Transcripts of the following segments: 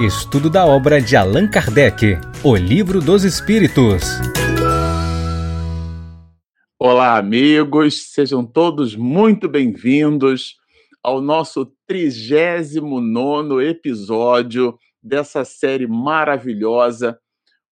Estudo da obra de Allan Kardec, O Livro dos Espíritos. Olá, amigos, sejam todos muito bem-vindos ao nosso 39 episódio dessa série maravilhosa,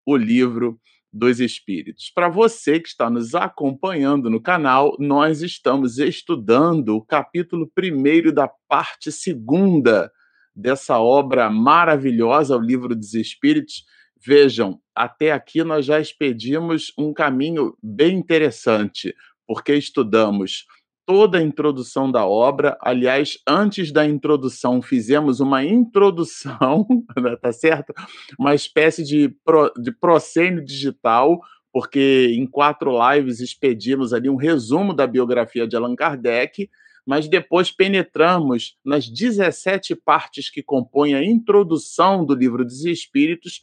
O Livro dos Espíritos. Para você que está nos acompanhando no canal, nós estamos estudando o capítulo primeiro da parte segunda dessa obra maravilhosa, o Livro dos Espíritos. Vejam, até aqui nós já expedimos um caminho bem interessante, porque estudamos toda a introdução da obra. Aliás, antes da introdução, fizemos uma introdução, né, tá certo? Uma espécie de, pro, de proscênio digital, porque em quatro lives expedimos ali um resumo da biografia de Allan Kardec, mas depois penetramos nas 17 partes que compõem a introdução do Livro dos Espíritos,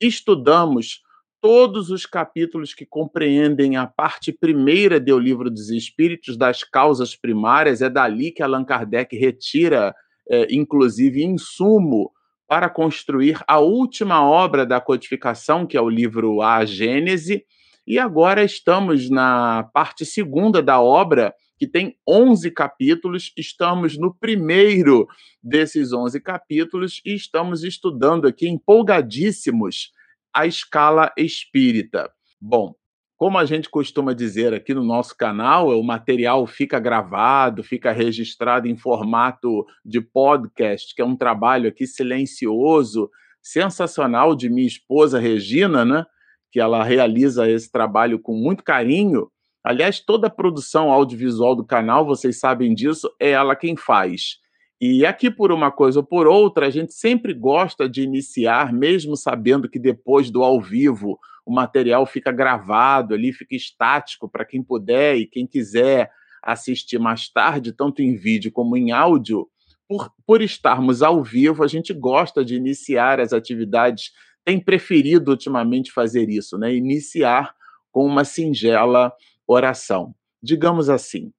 estudamos todos os capítulos que compreendem a parte primeira do Livro dos Espíritos, das causas primárias, é dali que Allan Kardec retira, é, inclusive, insumo para construir a última obra da codificação, que é o livro A Gênese, e agora estamos na parte segunda da obra, que tem 11 capítulos, estamos no primeiro desses 11 capítulos e estamos estudando aqui empolgadíssimos a escala espírita. Bom, como a gente costuma dizer aqui no nosso canal, o material fica gravado, fica registrado em formato de podcast, que é um trabalho aqui silencioso, sensacional de minha esposa Regina, né? Que ela realiza esse trabalho com muito carinho. Aliás, toda a produção audiovisual do canal, vocês sabem disso, é ela quem faz. E aqui, por uma coisa ou por outra, a gente sempre gosta de iniciar, mesmo sabendo que depois do ao vivo o material fica gravado ali, fica estático para quem puder e quem quiser assistir mais tarde, tanto em vídeo como em áudio. Por, por estarmos ao vivo, a gente gosta de iniciar as atividades, tem preferido ultimamente fazer isso, né? Iniciar com uma singela oração. Digamos assim,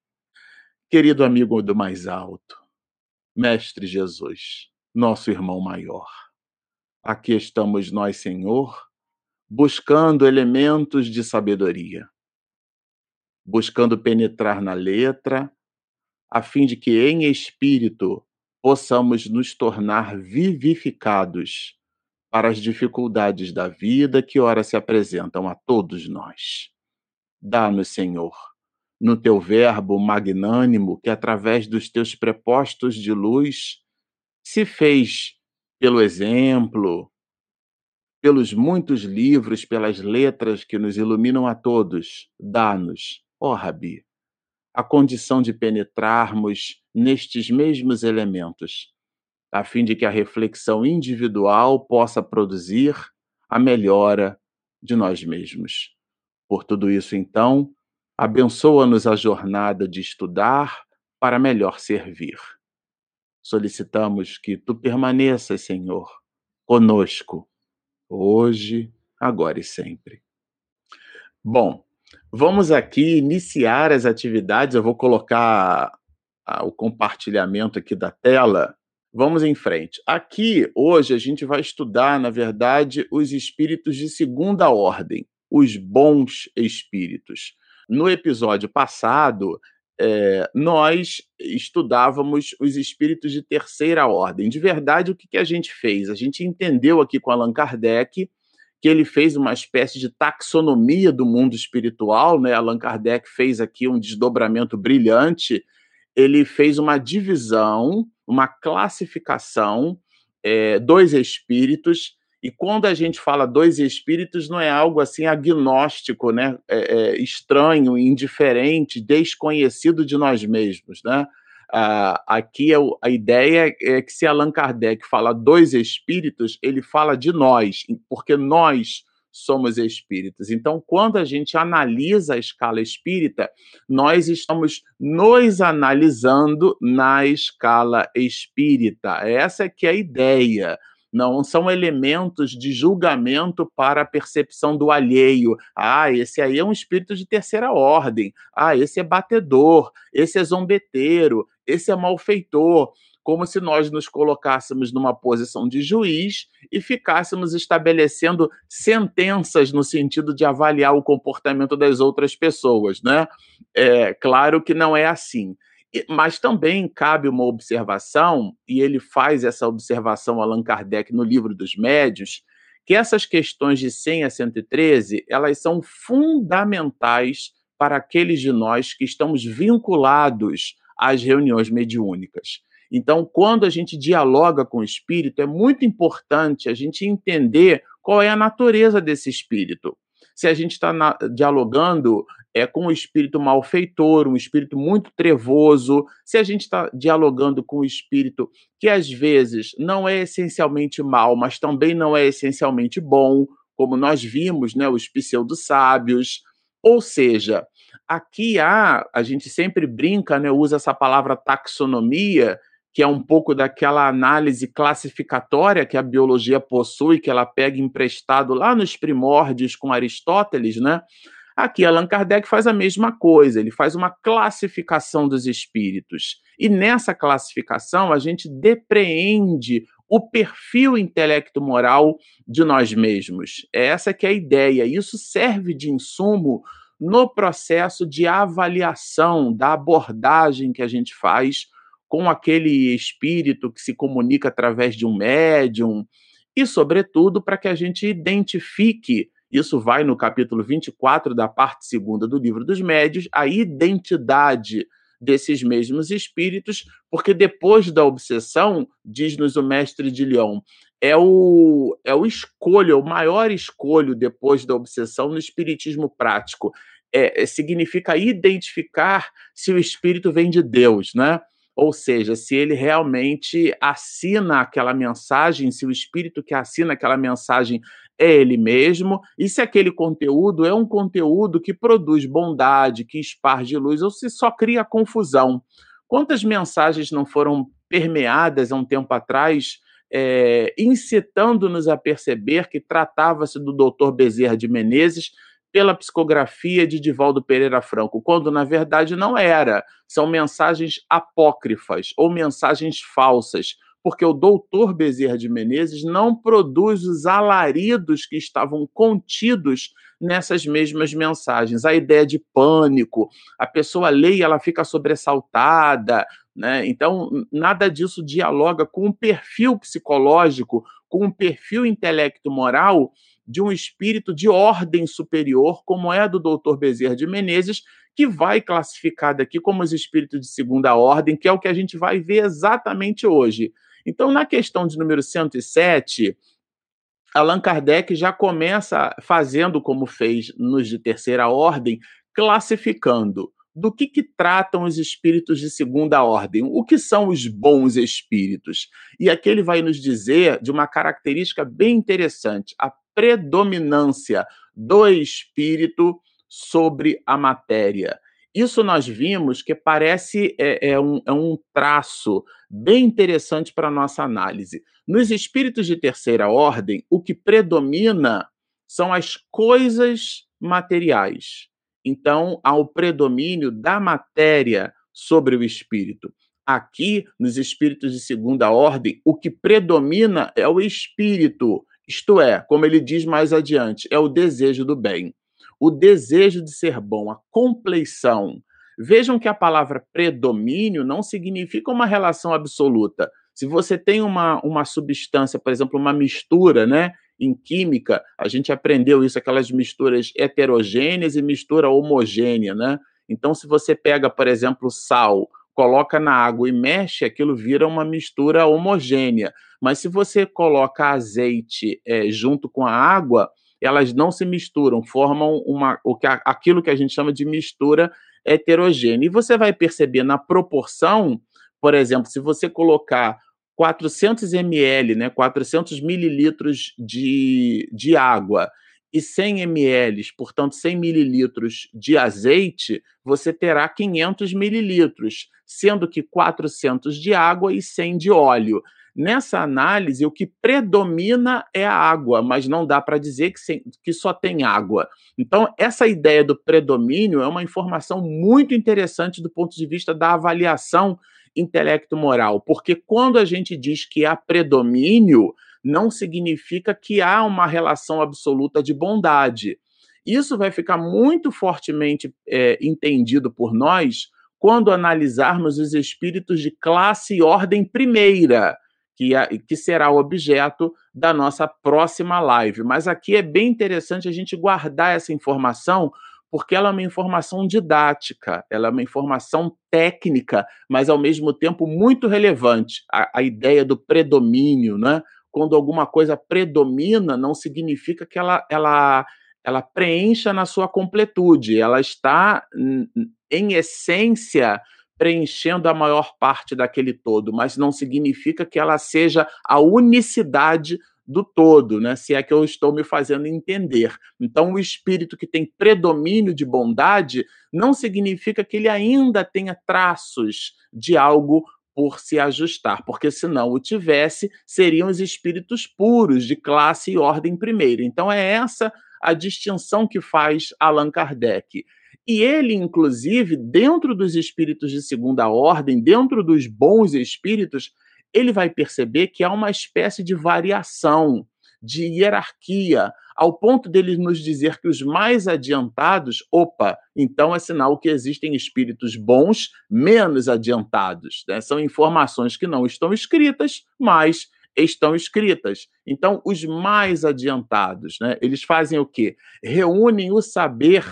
querido amigo do mais alto, Mestre Jesus, nosso irmão maior. Aqui estamos nós, Senhor, buscando elementos de sabedoria, buscando penetrar na letra, a fim de que em espírito possamos nos tornar vivificados para as dificuldades da vida que ora se apresentam a todos nós. Dá-nos, Senhor, no teu verbo magnânimo, que através dos teus prepostos de luz se fez pelo exemplo, pelos muitos livros, pelas letras que nos iluminam a todos, dá-nos, ó oh, Rabi, a condição de penetrarmos nestes mesmos elementos, a fim de que a reflexão individual possa produzir a melhora de nós mesmos. Por tudo isso, então, Abençoa-nos a jornada de estudar para melhor servir. Solicitamos que tu permaneças, Senhor, conosco, hoje, agora e sempre. Bom, vamos aqui iniciar as atividades. Eu vou colocar o compartilhamento aqui da tela. Vamos em frente. Aqui, hoje, a gente vai estudar, na verdade, os espíritos de segunda ordem, os bons espíritos. No episódio passado, é, nós estudávamos os espíritos de terceira ordem. De verdade, o que, que a gente fez? A gente entendeu aqui com Allan Kardec que ele fez uma espécie de taxonomia do mundo espiritual, né? Allan Kardec fez aqui um desdobramento brilhante. Ele fez uma divisão, uma classificação é, dos espíritos e quando a gente fala dois espíritos, não é algo assim agnóstico, né? É, é, estranho, indiferente, desconhecido de nós mesmos, né? Ah, aqui é a ideia é que se Allan Kardec fala dois espíritos, ele fala de nós, porque nós somos espíritas. Então, quando a gente analisa a escala espírita, nós estamos nos analisando na escala espírita. Essa é que é a ideia não são elementos de julgamento para a percepção do alheio. Ah, esse aí é um espírito de terceira ordem. Ah, esse é batedor, esse é zombeteiro, esse é malfeitor. como se nós nos colocássemos numa posição de juiz e ficássemos estabelecendo sentenças no sentido de avaliar o comportamento das outras pessoas, né? É claro que não é assim. Mas também cabe uma observação, e ele faz essa observação, Allan Kardec, no livro dos médios, que essas questões de 100 a 113, elas são fundamentais para aqueles de nós que estamos vinculados às reuniões mediúnicas. Então, quando a gente dialoga com o espírito, é muito importante a gente entender qual é a natureza desse espírito. Se a gente está dialogando é, com um espírito malfeitor, um espírito muito trevoso, se a gente está dialogando com um espírito que às vezes não é essencialmente mal, mas também não é essencialmente bom, como nós vimos, né, os pseudo-sábios. Ou seja, aqui há, a gente sempre brinca, né, usa essa palavra taxonomia, que é um pouco daquela análise classificatória que a biologia possui, que ela pega emprestado lá nos primórdios com Aristóteles, né? Aqui, Allan Kardec faz a mesma coisa, ele faz uma classificação dos espíritos. E nessa classificação, a gente depreende o perfil intelecto-moral de nós mesmos. Essa que é a ideia. Isso serve de insumo no processo de avaliação da abordagem que a gente faz com aquele espírito que se comunica através de um médium, e, sobretudo, para que a gente identifique isso vai no capítulo 24 da parte segunda do livro dos médios, a identidade desses mesmos espíritos, porque depois da obsessão, diz-nos o mestre de Leão, é o, é o escolho, é o maior escolho depois da obsessão no espiritismo prático. É, é, significa identificar se o espírito vem de Deus, né? Ou seja, se ele realmente assina aquela mensagem, se o espírito que assina aquela mensagem é ele mesmo, e se aquele conteúdo é um conteúdo que produz bondade, que esparge luz, ou se só cria confusão. Quantas mensagens não foram permeadas há um tempo atrás, é, incitando-nos a perceber que tratava-se do doutor Bezerra de Menezes, pela psicografia de Divaldo Pereira Franco, quando na verdade não era. São mensagens apócrifas ou mensagens falsas, porque o doutor Bezerra de Menezes não produz os alaridos que estavam contidos nessas mesmas mensagens. A ideia de pânico, a pessoa lê e ela fica sobressaltada, né? Então, nada disso dialoga com o perfil psicológico, com o perfil intelecto-moral de um espírito de ordem superior, como é a do doutor Bezerra de Menezes, que vai classificado aqui como os espíritos de segunda ordem, que é o que a gente vai ver exatamente hoje. Então, na questão de número 107, Allan Kardec já começa fazendo como fez nos de terceira ordem, classificando do que, que tratam os espíritos de segunda ordem, o que são os bons espíritos. E aqui ele vai nos dizer de uma característica bem interessante, a predominância do espírito sobre a matéria. Isso nós vimos que parece é, é, um, é um traço bem interessante para a nossa análise. Nos espíritos de terceira ordem, o que predomina são as coisas materiais. Então, há o predomínio da matéria sobre o espírito. Aqui, nos espíritos de segunda ordem, o que predomina é o espírito, isto é, como ele diz mais adiante, é o desejo do bem, o desejo de ser bom, a compleição. Vejam que a palavra predomínio não significa uma relação absoluta. Se você tem uma, uma substância, por exemplo, uma mistura, né? Em química, a gente aprendeu isso, aquelas misturas heterogêneas e mistura homogênea, né? Então, se você pega, por exemplo, sal, coloca na água e mexe, aquilo vira uma mistura homogênea. Mas se você coloca azeite é, junto com a água, elas não se misturam, formam uma, o que, aquilo que a gente chama de mistura heterogênea. E você vai perceber na proporção, por exemplo, se você colocar 400 ml, né, 400 mililitros de, de água e 100 ml, portanto 100 mililitros de azeite, você terá 500 mililitros, sendo que 400 de água e 100 de óleo. Nessa análise, o que predomina é a água, mas não dá para dizer que, sem, que só tem água. Então, essa ideia do predomínio é uma informação muito interessante do ponto de vista da avaliação intelecto moral? Porque quando a gente diz que há predomínio, não significa que há uma relação absoluta de bondade. Isso vai ficar muito fortemente é, entendido por nós quando analisarmos os espíritos de classe e ordem primeira, que, é, que será o objeto da nossa próxima live. Mas aqui é bem interessante a gente guardar essa informação, porque ela é uma informação didática, ela é uma informação técnica, mas ao mesmo tempo muito relevante. A, a ideia do predomínio, né? Quando alguma coisa predomina, não significa que ela, ela ela preencha na sua completude, ela está, em essência, preenchendo a maior parte daquele todo, mas não significa que ela seja a unicidade do todo, né? Se é que eu estou me fazendo entender. Então, o espírito que tem predomínio de bondade não significa que ele ainda tenha traços de algo por se ajustar, porque se não o tivesse, seriam os espíritos puros de classe e ordem primeira. Então, é essa a distinção que faz Allan Kardec. E ele, inclusive, dentro dos espíritos de segunda ordem, dentro dos bons espíritos, ele vai perceber que há uma espécie de variação, de hierarquia, ao ponto dele nos dizer que os mais adiantados, opa, então é sinal que existem espíritos bons menos adiantados. Né? São informações que não estão escritas, mas estão escritas. Então, os mais adiantados, né, eles fazem o quê? Reúnem o saber,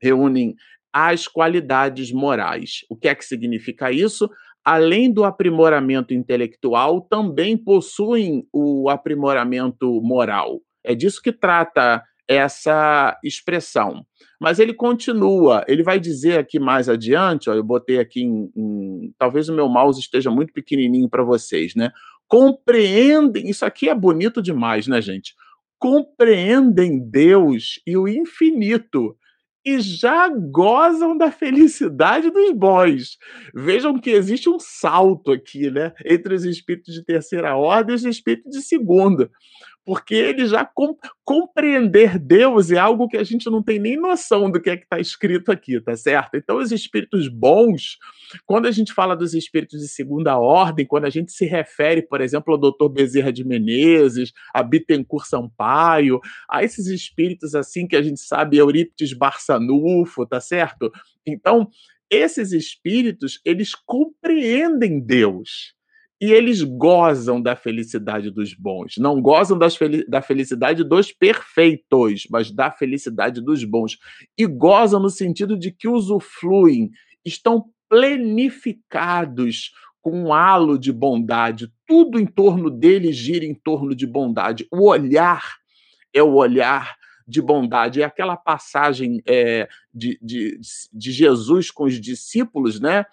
reúnem as qualidades morais. O que é que significa isso? Além do aprimoramento intelectual, também possuem o aprimoramento moral. É disso que trata essa expressão. Mas ele continua, ele vai dizer aqui mais adiante, ó, eu botei aqui em, em talvez o meu mouse esteja muito pequenininho para vocês, né? compreendem, isso aqui é bonito demais, né, gente? Compreendem Deus e o infinito e já gozam da felicidade dos bons. Vejam que existe um salto aqui, né, entre os espíritos de terceira ordem e os espíritos de segunda porque ele já com, compreender Deus é algo que a gente não tem nem noção do que é que está escrito aqui, tá certo? Então, os espíritos bons, quando a gente fala dos espíritos de segunda ordem, quando a gente se refere, por exemplo, ao doutor Bezerra de Menezes, a Bittencourt Sampaio, a esses espíritos assim que a gente sabe, Eurípides Barçanufo, tá certo? Então, esses espíritos, eles compreendem Deus e eles gozam da felicidade dos bons. Não gozam fel da felicidade dos perfeitos, mas da felicidade dos bons. E gozam no sentido de que usufruem, estão plenificados com um halo de bondade. Tudo em torno deles gira em torno de bondade. O olhar é o olhar de bondade. É aquela passagem é, de, de, de Jesus com os discípulos, né?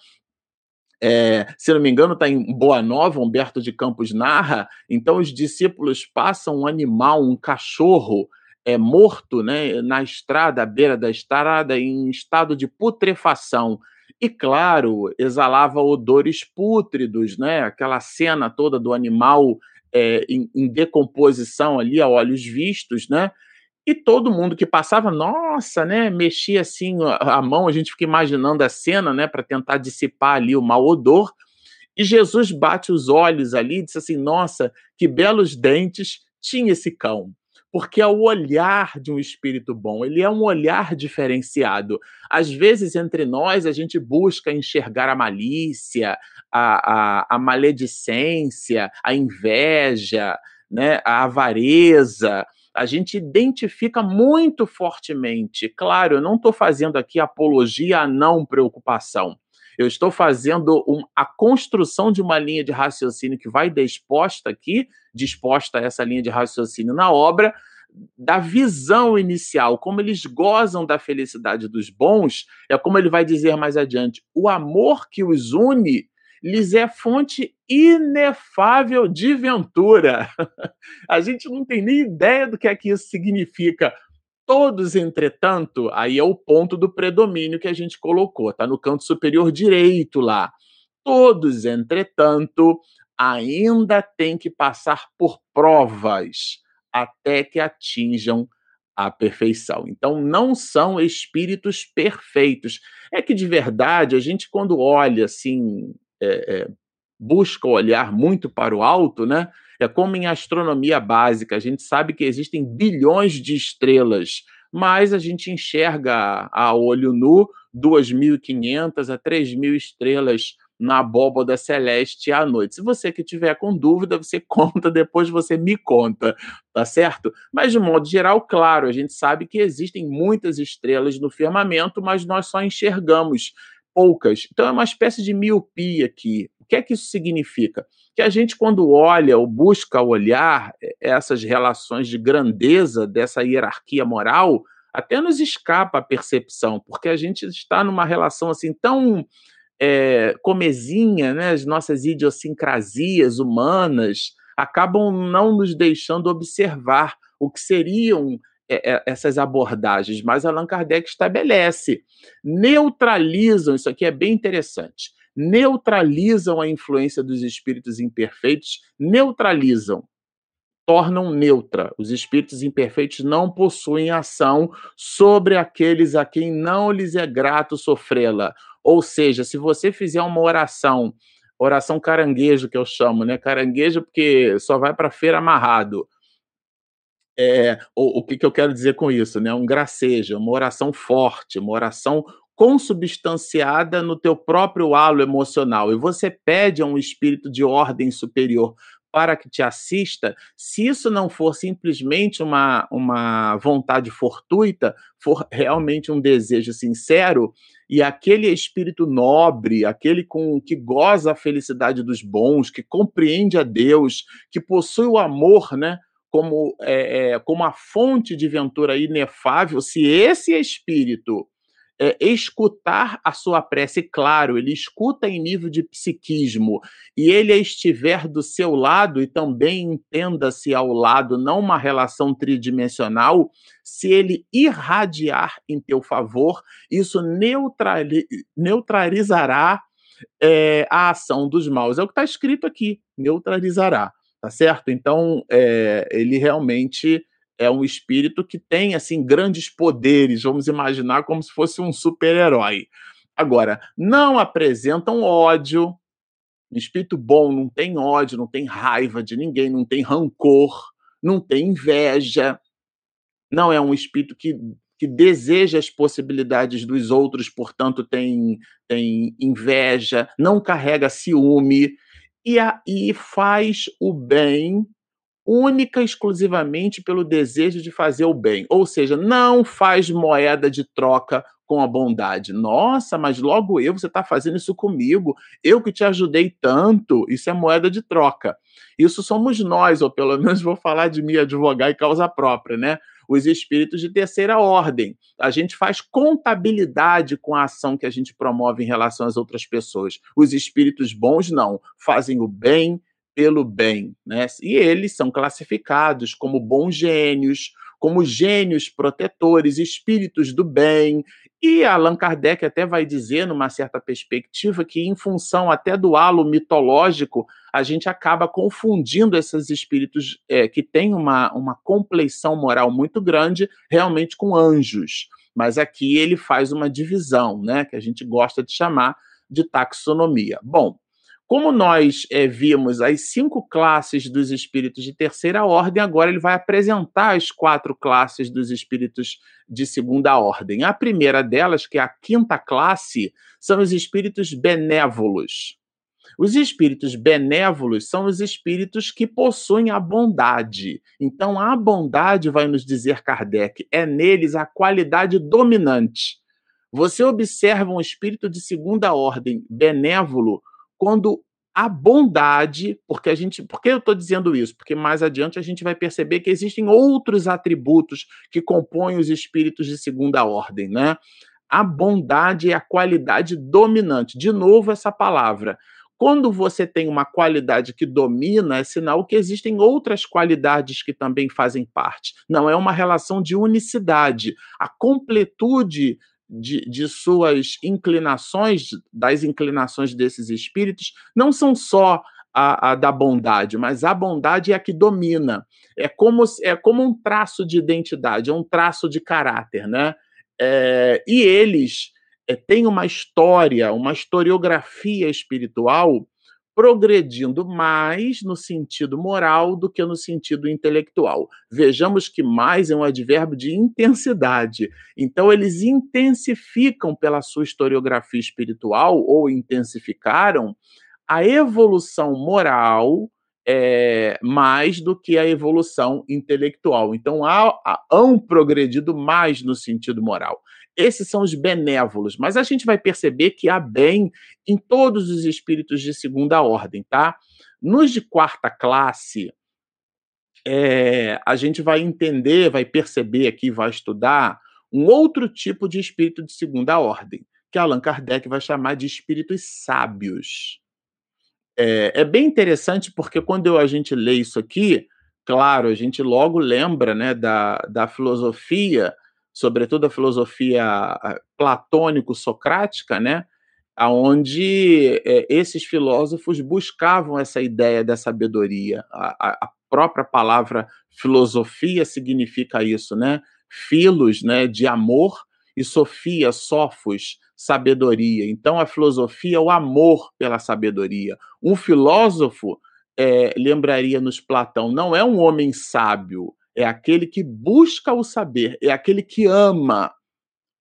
É, se não me engano, está em Boa Nova, Humberto de Campos narra. Então, os discípulos passam um animal, um cachorro é, morto né, na estrada, à beira da estrada, em estado de putrefação. E, claro, exalava odores pútridos, né? aquela cena toda do animal é, em, em decomposição ali, a olhos vistos, né? E todo mundo que passava, nossa, né, mexia assim a mão, a gente fica imaginando a cena, né, para tentar dissipar ali o mau odor. E Jesus bate os olhos ali e diz assim: Nossa, que belos dentes tinha esse cão. Porque é o olhar de um espírito bom, ele é um olhar diferenciado. Às vezes, entre nós, a gente busca enxergar a malícia, a, a, a maledicência, a inveja, né, a avareza a gente identifica muito fortemente. Claro, eu não estou fazendo aqui apologia à não preocupação. Eu estou fazendo um, a construção de uma linha de raciocínio que vai disposta aqui, disposta essa linha de raciocínio na obra, da visão inicial, como eles gozam da felicidade dos bons, é como ele vai dizer mais adiante: o amor que os une lhes é fonte inefável de ventura. A gente não tem nem ideia do que é que isso significa. Todos, entretanto, aí é o ponto do predomínio que a gente colocou, tá no canto superior direito lá. Todos, entretanto, ainda têm que passar por provas até que atinjam a perfeição. Então, não são espíritos perfeitos. É que, de verdade, a gente, quando olha assim é, é, busca olhar muito para o alto, né? É como em astronomia básica, a gente sabe que existem bilhões de estrelas, mas a gente enxerga a olho nu 2.500 a 3.000 estrelas na abóboda celeste à noite. Se você que tiver com dúvida, você conta, depois você me conta, tá certo? Mas de modo geral, claro, a gente sabe que existem muitas estrelas no firmamento, mas nós só enxergamos poucas. Então é uma espécie de miopia aqui. O que é que isso significa? Que a gente, quando olha ou busca olhar eh, essas relações de grandeza dessa hierarquia moral, até nos escapa a percepção, porque a gente está numa relação assim tão é, comezinha, né, as nossas idiosincrasias humanas acabam não nos deixando observar o que seriam é, essas abordagens, mas Allan Kardec estabelece, neutralizam, isso aqui é bem interessante, neutralizam a influência dos espíritos imperfeitos, neutralizam, tornam neutra. Os espíritos imperfeitos não possuem ação sobre aqueles a quem não lhes é grato sofrê-la ou seja, se você fizer uma oração, oração caranguejo que eu chamo, né? Caranguejo porque só vai para feira amarrado. É, o, o que, que eu quero dizer com isso, né? Um gracejo, uma oração forte, uma oração consubstanciada no teu próprio halo emocional. E você pede a um espírito de ordem superior para que te assista, se isso não for simplesmente uma, uma vontade fortuita, for realmente um desejo sincero, e aquele espírito nobre, aquele com que goza a felicidade dos bons, que compreende a Deus, que possui o amor, né? Como, é, é, como a fonte de ventura inefável, se esse espírito é, escutar a sua prece, claro, ele escuta em nível de psiquismo, e ele estiver do seu lado, e também entenda-se ao lado, não uma relação tridimensional, se ele irradiar em teu favor, isso neutrali neutralizará é, a ação dos maus. É o que está escrito aqui, neutralizará, tá certo? Então, é, ele realmente é um espírito que tem assim grandes poderes, vamos imaginar como se fosse um super-herói. Agora, não apresentam ódio. O espírito bom não tem ódio, não tem raiva de ninguém, não tem rancor, não tem inveja. Não é um espírito que, que deseja as possibilidades dos outros, portanto tem, tem inveja, não carrega ciúme e, a, e faz o bem única e exclusivamente pelo desejo de fazer o bem. Ou seja, não faz moeda de troca com a bondade. Nossa, mas logo eu, você está fazendo isso comigo, eu que te ajudei tanto, isso é moeda de troca. Isso somos nós, ou pelo menos vou falar de mim, advogar e causa própria, né? Os espíritos de terceira ordem. A gente faz contabilidade com a ação que a gente promove em relação às outras pessoas. Os espíritos bons não, fazem o bem, pelo bem, né? E eles são classificados como bons gênios, como gênios protetores, espíritos do bem. E Allan Kardec até vai dizer, numa certa perspectiva, que em função até do halo mitológico, a gente acaba confundindo esses espíritos é, que têm uma, uma compleição moral muito grande, realmente com anjos. Mas aqui ele faz uma divisão, né, que a gente gosta de chamar de taxonomia. Bom, como nós é, vimos as cinco classes dos espíritos de terceira ordem, agora ele vai apresentar as quatro classes dos espíritos de segunda ordem. A primeira delas, que é a quinta classe, são os espíritos benévolos. Os espíritos benévolos são os espíritos que possuem a bondade. Então, a bondade, vai nos dizer Kardec, é neles a qualidade dominante. Você observa um espírito de segunda ordem benévolo quando a bondade, porque a gente, por que eu estou dizendo isso? Porque mais adiante a gente vai perceber que existem outros atributos que compõem os espíritos de segunda ordem, né? A bondade é a qualidade dominante. De novo essa palavra. Quando você tem uma qualidade que domina, é sinal que existem outras qualidades que também fazem parte. Não é uma relação de unicidade. A completude de, de suas inclinações, das inclinações desses espíritos, não são só a, a, da bondade, mas a bondade é a que domina. É como, é como um traço de identidade, é um traço de caráter, né? É, e eles é, tem uma história, uma historiografia espiritual progredindo mais no sentido moral do que no sentido intelectual. Vejamos que mais é um advérbio de intensidade. Então, eles intensificam pela sua historiografia espiritual, ou intensificaram, a evolução moral é, mais do que a evolução intelectual. Então, há, há um progredido mais no sentido moral. Esses são os benévolos, mas a gente vai perceber que há bem em todos os espíritos de segunda ordem, tá? Nos de quarta classe, é, a gente vai entender, vai perceber aqui, vai estudar um outro tipo de espírito de segunda ordem, que Allan Kardec vai chamar de espíritos sábios. É, é, bem interessante porque quando a gente lê isso aqui, claro, a gente logo lembra né, da, da filosofia, sobretudo a filosofia platônico-socrática, né, onde é, esses filósofos buscavam essa ideia da sabedoria. A, a, própria palavra filosofia significa isso, né? Filos, né, de amor, e sofia, sofos, sabedoria. Então, a filosofia é o amor pela sabedoria. Um filósofo, é, lembraria-nos Platão, não é um homem sábio, é aquele que busca o saber, é aquele que ama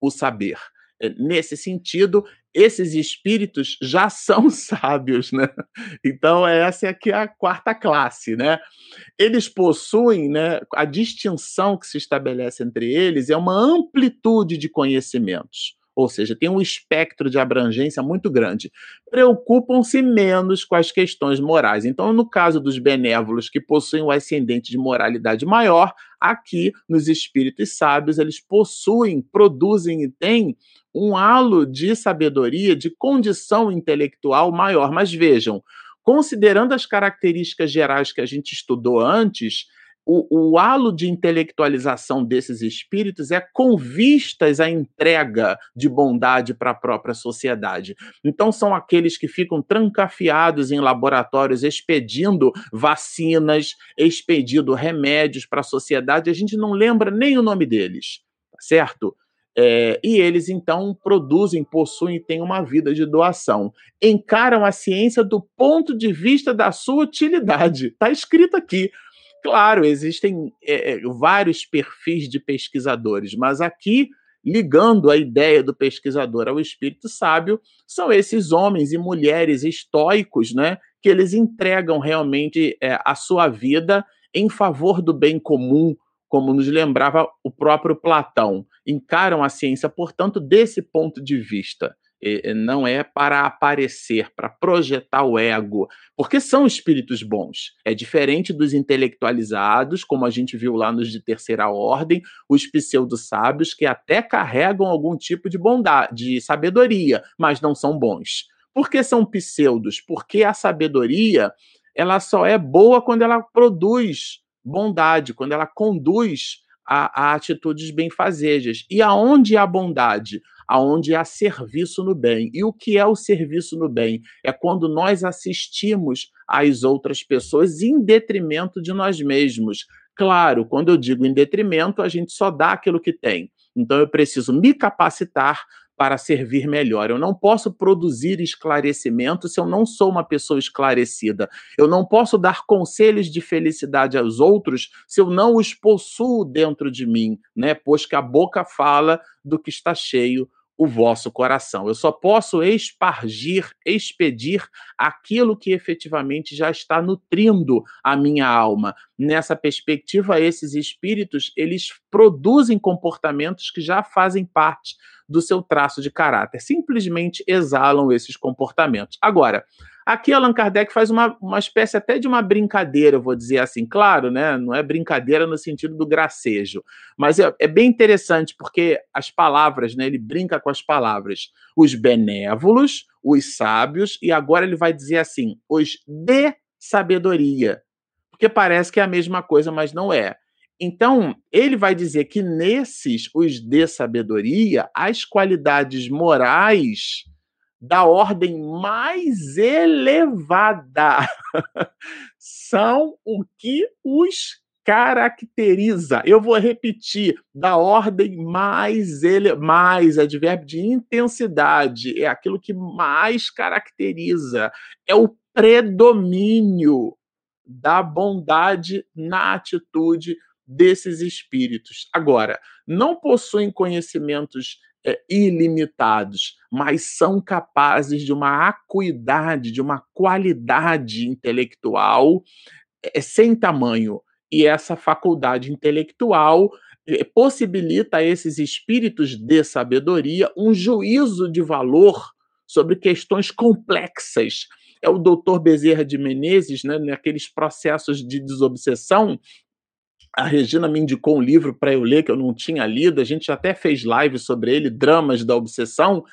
o saber. É, nesse sentido, esses espíritos já são sábios, né? Então essa é é a quarta classe, né? Eles possuem, né, a distinção que se estabelece entre eles é uma amplitude de conhecimentos ou seja, tem um espectro de abrangência muito grande. Preocupam-se menos com as questões morais. Então, no caso dos benévolos que possuem o ascendente de moralidade maior, aqui nos espíritos sábios, eles possuem, produzem e têm um halo de sabedoria, de condição intelectual maior. Mas vejam, considerando as características gerais que a gente estudou antes, o, o, halo de intelectualização desses espíritos é com vistas à entrega de bondade para a própria sociedade. Então, são aqueles que ficam trancafiados em laboratórios expedindo vacinas, expedindo remédios para a sociedade. A gente não lembra nem o nome deles, tá certo? É, e eles então produzem, possuem e têm uma vida de doação. Encaram a ciência do ponto de vista da sua utilidade. Está escrito aqui. Claro, existem é, vários perfis de pesquisadores, mas aqui, ligando a ideia do pesquisador ao espírito sábio, são esses homens e mulheres estoicos, né, que eles entregam realmente é, a sua vida em favor do bem comum, como nos lembrava o próprio Platão. Encaram a ciência, portanto, desse ponto de vista não é para aparecer, para projetar o ego, porque são espíritos bons. É diferente dos intelectualizados, como a gente viu lá nos de terceira ordem, os pseudo-sábios que até carregam algum tipo de bondade, de sabedoria, mas não são bons. Por que são pseudos? Porque a sabedoria ela só é boa quando ela produz bondade, quando ela conduz a, a atitudes benfazejas. E aonde há bondade? aonde há serviço no bem. E o que é o serviço no bem? É quando nós assistimos às outras pessoas em detrimento de nós mesmos. Claro, quando eu digo em detrimento, a gente só dá aquilo que tem. Então eu preciso me capacitar para servir melhor. Eu não posso produzir esclarecimento se eu não sou uma pessoa esclarecida. Eu não posso dar conselhos de felicidade aos outros se eu não os possuo dentro de mim, né? Pois que a boca fala do que está cheio o vosso coração. Eu só posso espargir, expedir aquilo que efetivamente já está nutrindo a minha alma. Nessa perspectiva, esses espíritos, eles produzem comportamentos que já fazem parte do seu traço de caráter, simplesmente exalam esses comportamentos. Agora, Aqui Allan Kardec faz uma, uma espécie até de uma brincadeira, vou dizer assim. Claro, né? Não é brincadeira no sentido do gracejo, mas é, é bem interessante porque as palavras, né? Ele brinca com as palavras. Os benévolos, os sábios, e agora ele vai dizer assim: os de sabedoria. Porque parece que é a mesma coisa, mas não é. Então, ele vai dizer que nesses, os de sabedoria, as qualidades morais da ordem mais elevada são o que os caracteriza, eu vou repetir, da ordem mais ele, mais advérbio de intensidade, é aquilo que mais caracteriza, é o predomínio da bondade na atitude desses espíritos. Agora, não possuem conhecimentos é, ilimitados, mas são capazes de uma acuidade, de uma qualidade intelectual é, sem tamanho. E essa faculdade intelectual é, possibilita a esses espíritos de sabedoria um juízo de valor sobre questões complexas. É o doutor Bezerra de Menezes, né, naqueles processos de desobsessão, a Regina me indicou um livro para eu ler que eu não tinha lido, a gente até fez live sobre ele, Dramas da Obsessão,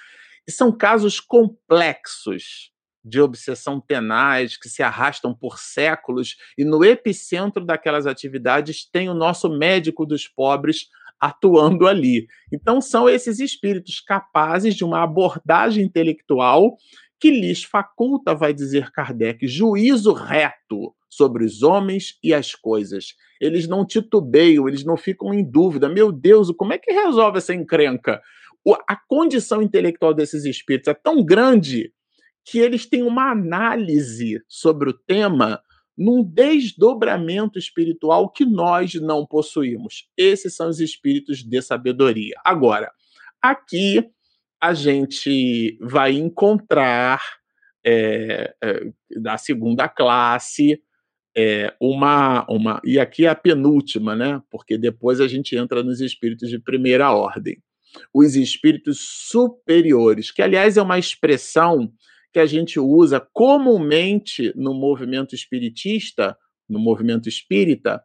e são casos complexos de obsessão tenaz que se arrastam por séculos, e no epicentro daquelas atividades tem o nosso médico dos pobres atuando ali. Então, são esses espíritos capazes de uma abordagem intelectual que lhes faculta, vai dizer Kardec, juízo reto sobre os homens e as coisas. Eles não titubeiam, eles não ficam em dúvida. Meu Deus, como é que resolve essa encrenca? A condição intelectual desses espíritos é tão grande que eles têm uma análise sobre o tema num desdobramento espiritual que nós não possuímos. Esses são os espíritos de sabedoria. Agora, aqui a gente vai encontrar é, é, da segunda classe é, uma, uma. E aqui é a penúltima, né? Porque depois a gente entra nos espíritos de primeira ordem. Os espíritos superiores, que aliás é uma expressão que a gente usa comumente no movimento espiritista, no movimento espírita,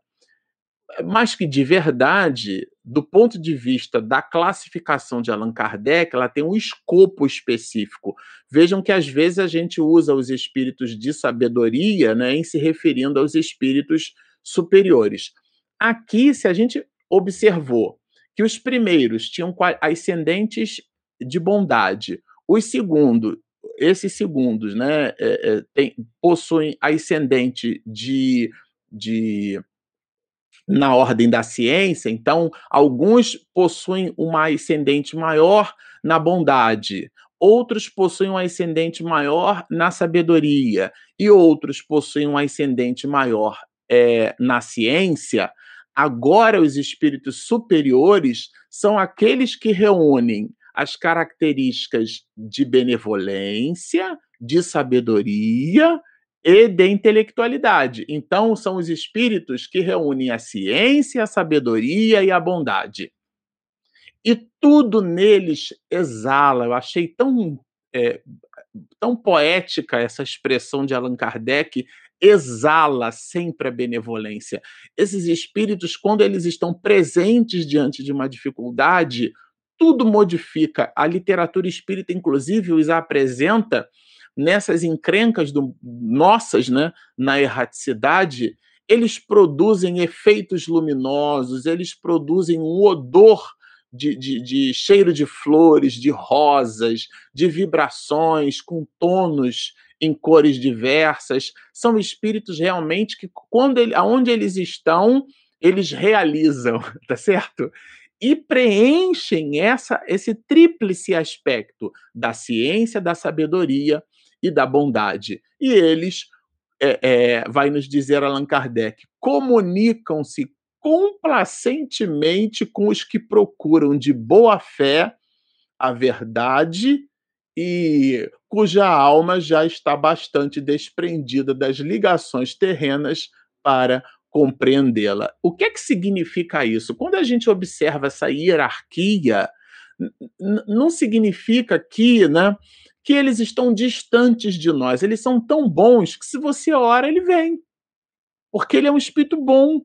mas que de verdade, do ponto de vista da classificação de Allan Kardec, ela tem um escopo específico. Vejam que às vezes a gente usa os espíritos de sabedoria né, em se referindo aos espíritos superiores. Aqui, se a gente observou que os primeiros tinham ascendentes de bondade, os segundos, esses segundos, né, é, é, tem, possuem ascendente de, de na ordem da ciência, então alguns possuem uma ascendente maior na bondade, outros possuem um ascendente maior na sabedoria e outros possuem um ascendente maior é, na ciência. Agora, os espíritos superiores são aqueles que reúnem as características de benevolência, de sabedoria e de intelectualidade. Então, são os espíritos que reúnem a ciência, a sabedoria e a bondade. E tudo neles exala. Eu achei tão, é, tão poética essa expressão de Allan Kardec. Exala sempre a benevolência. Esses espíritos, quando eles estão presentes diante de uma dificuldade, tudo modifica. A literatura espírita, inclusive, os apresenta nessas encrencas do, nossas, né, na erraticidade, eles produzem efeitos luminosos, eles produzem um odor de, de, de, cheiro de flores, de rosas, de vibrações, com tonos em cores diversas. São espíritos realmente que, quando ele, aonde eles estão, eles realizam, tá certo? E preenchem essa, esse tríplice aspecto da ciência, da sabedoria e da bondade. E eles, é, é, vai nos dizer Allan Kardec, comunicam-se complacentemente com os que procuram de boa fé a verdade e cuja alma já está bastante desprendida das ligações terrenas para compreendê-la. O que é que significa isso? Quando a gente observa essa hierarquia, não significa que, né, que eles estão distantes de nós. Eles são tão bons que se você ora, ele vem. Porque ele é um espírito bom.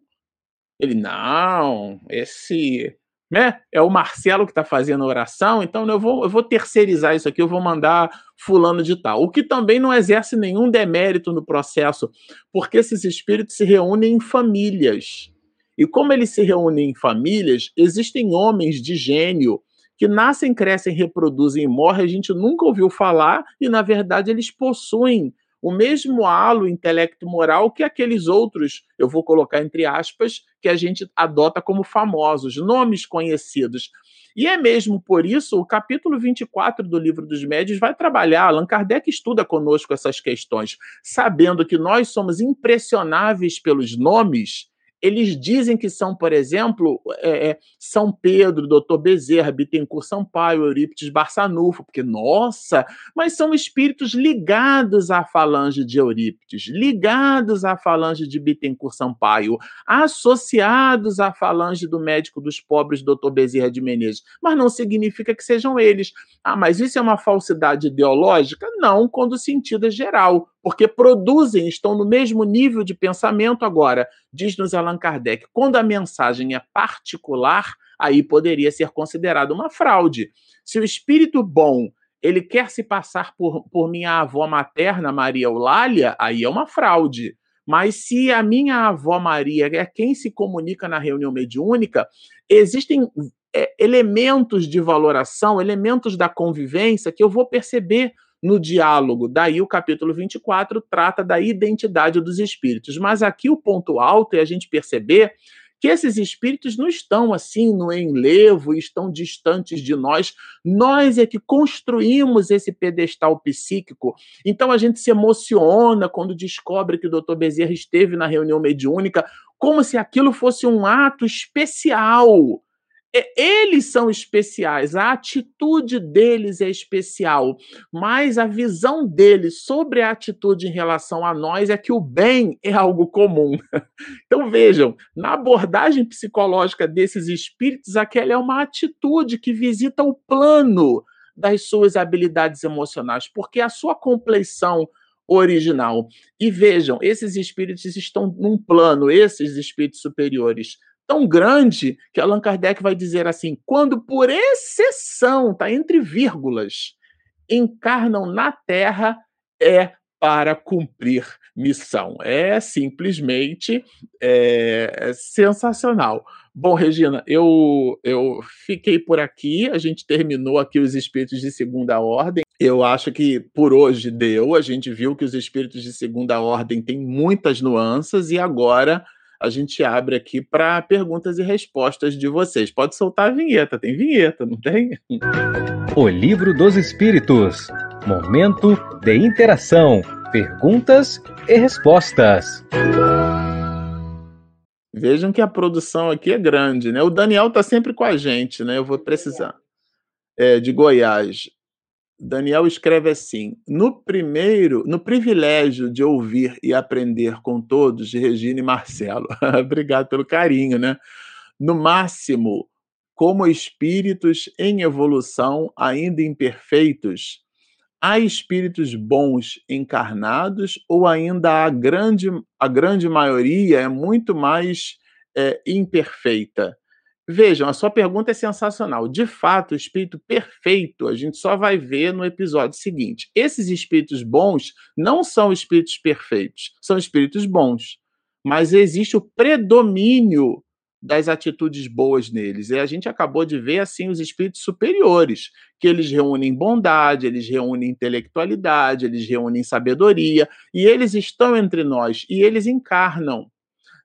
Ele, não, esse né? É o Marcelo que está fazendo a oração, então eu vou, eu vou terceirizar isso aqui, eu vou mandar fulano de tal. O que também não exerce nenhum demérito no processo, porque esses espíritos se reúnem em famílias. E como eles se reúnem em famílias, existem homens de gênio que nascem, crescem, reproduzem e morrem, a gente nunca ouviu falar, e na verdade eles possuem o mesmo halo intelecto-moral que aqueles outros, eu vou colocar entre aspas, que a gente adota como famosos, nomes conhecidos. E é mesmo por isso o capítulo 24 do Livro dos Médios vai trabalhar. Allan Kardec estuda conosco essas questões, sabendo que nós somos impressionáveis pelos nomes eles dizem que são, por exemplo, é, é São Pedro, Doutor Bezerra, Bittencourt Sampaio, Eurípides Barçanufo, porque, nossa, mas são espíritos ligados à falange de Eurípides, ligados à falange de Bittencourt Sampaio, associados à falange do médico dos pobres, Doutor Bezerra de Menezes, mas não significa que sejam eles. Ah, mas isso é uma falsidade ideológica? Não, quando o sentido é geral porque produzem, estão no mesmo nível de pensamento agora. Diz-nos Allan Kardec, quando a mensagem é particular, aí poderia ser considerada uma fraude. Se o espírito bom ele quer se passar por, por minha avó materna, Maria Eulália, aí é uma fraude. Mas se a minha avó Maria é quem se comunica na reunião mediúnica, existem é, elementos de valoração, elementos da convivência que eu vou perceber no diálogo. Daí o capítulo 24 trata da identidade dos espíritos. Mas aqui o ponto alto é a gente perceber que esses espíritos não estão assim no enlevo, estão distantes de nós. Nós é que construímos esse pedestal psíquico. Então a gente se emociona quando descobre que o Dr. Bezerra esteve na reunião mediúnica, como se aquilo fosse um ato especial eles são especiais, a atitude deles é especial, mas a visão deles sobre a atitude em relação a nós é que o bem é algo comum. Então vejam, na abordagem psicológica desses espíritos, aquela é uma atitude que visita o plano das suas habilidades emocionais, porque a sua compleição original. E vejam, esses espíritos estão num plano, esses espíritos superiores tão grande que Allan Kardec vai dizer assim: quando por exceção, tá entre vírgulas, encarnam na Terra, é para cumprir missão. É simplesmente é, sensacional. Bom, Regina, eu, eu fiquei por aqui, a gente terminou aqui os espíritos de segunda ordem. Eu acho que por hoje deu, a gente viu que os espíritos de segunda ordem têm muitas nuances e agora a gente abre aqui para perguntas e respostas de vocês. Pode soltar a vinheta, tem vinheta, não tem? O Livro dos Espíritos. Momento de interação, perguntas e respostas. Vejam que a produção aqui é grande, né? O Daniel está sempre com a gente, né? Eu vou precisar. É, de Goiás. Daniel escreve assim: no primeiro, no privilégio de ouvir e aprender com todos, de Regina e Marcelo. Obrigado pelo carinho, né? No máximo, como espíritos em evolução, ainda imperfeitos, há espíritos bons encarnados ou ainda a grande, a grande maioria é muito mais é, imperfeita? Vejam, a sua pergunta é sensacional. De fato, o espírito perfeito a gente só vai ver no episódio seguinte. Esses espíritos bons não são espíritos perfeitos, são espíritos bons. Mas existe o predomínio das atitudes boas neles. E a gente acabou de ver assim os espíritos superiores, que eles reúnem bondade, eles reúnem intelectualidade, eles reúnem sabedoria, e eles estão entre nós e eles encarnam.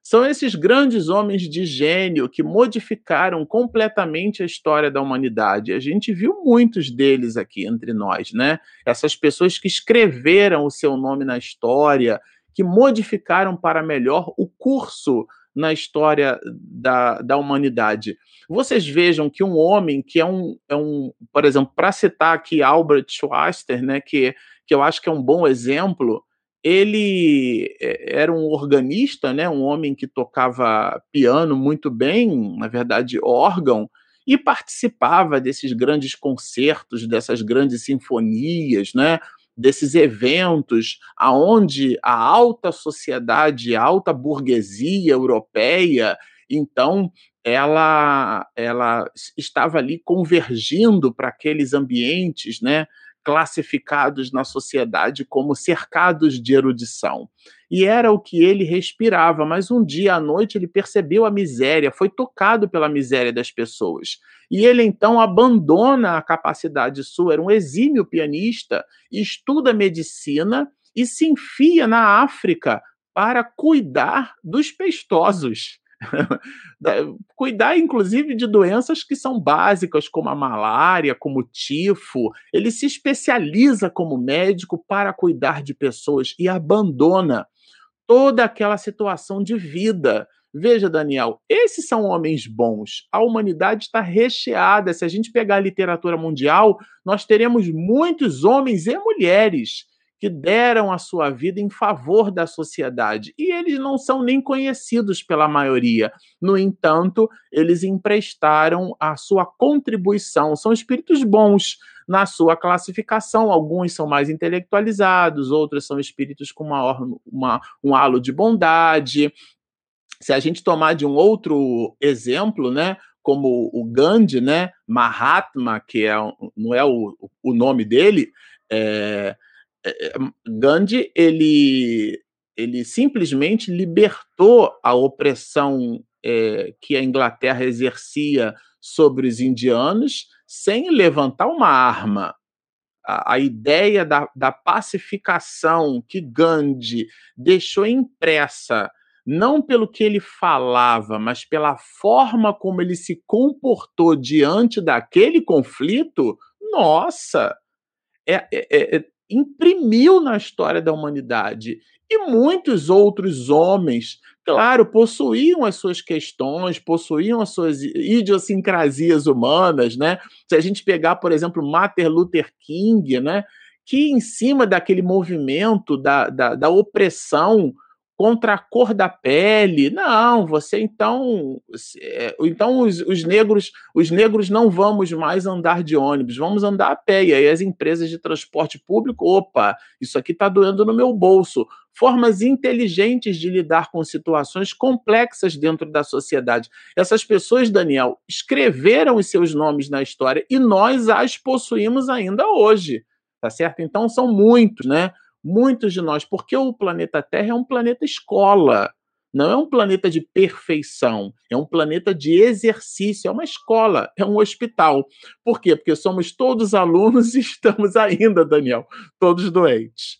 São esses grandes homens de gênio que modificaram completamente a história da humanidade. A gente viu muitos deles aqui entre nós, né? Essas pessoas que escreveram o seu nome na história, que modificaram para melhor o curso na história da, da humanidade. Vocês vejam que um homem que é um, é um por exemplo, para citar aqui Albert Schweitzer, né, que, que eu acho que é um bom exemplo, ele é, era um organista, né, um homem que tocava piano muito bem, na verdade, órgão, e participava desses grandes concertos, dessas grandes sinfonias, né, desses eventos aonde a alta sociedade, a alta burguesia europeia, então ela ela estava ali convergindo para aqueles ambientes, né, classificados na sociedade como cercados de erudição. E era o que ele respirava, mas um dia à noite ele percebeu a miséria, foi tocado pela miséria das pessoas. E ele então abandona a capacidade sua, era um exímio pianista, estuda medicina e se enfia na África para cuidar dos pestosos. cuidar, inclusive, de doenças que são básicas, como a malária, como o tifo. Ele se especializa como médico para cuidar de pessoas e abandona toda aquela situação de vida. Veja, Daniel, esses são homens bons. A humanidade está recheada. Se a gente pegar a literatura mundial, nós teremos muitos homens e mulheres que deram a sua vida em favor da sociedade. E eles não são nem conhecidos pela maioria. No entanto, eles emprestaram a sua contribuição. São espíritos bons na sua classificação. Alguns são mais intelectualizados, outros são espíritos com uma, uma, um halo de bondade. Se a gente tomar de um outro exemplo, né, como o Gandhi, né, Mahatma, que é, não é o, o nome dele, é, Gandhi ele, ele simplesmente libertou a opressão é, que a Inglaterra exercia sobre os indianos sem levantar uma arma. A, a ideia da, da pacificação que Gandhi deixou impressa não pelo que ele falava, mas pela forma como ele se comportou diante daquele conflito, nossa, é, é, é, imprimiu na história da humanidade. E muitos outros homens, claro, possuíam as suas questões, possuíam as suas idiosincrasias humanas, né? Se a gente pegar, por exemplo, Martin Luther King, né? Que em cima daquele movimento da, da, da opressão contra a cor da pele. Não, você então, é, então os, os, negros, os negros não vamos mais andar de ônibus, vamos andar a pé. E aí as empresas de transporte público, opa, isso aqui está doendo no meu bolso. Formas inteligentes de lidar com situações complexas dentro da sociedade. Essas pessoas, Daniel, escreveram os seus nomes na história e nós as possuímos ainda hoje. Tá certo? Então são muitos, né? Muitos de nós, porque o planeta Terra é um planeta escola, não é um planeta de perfeição, é um planeta de exercício, é uma escola, é um hospital. Por quê? Porque somos todos alunos e estamos ainda, Daniel, todos doentes.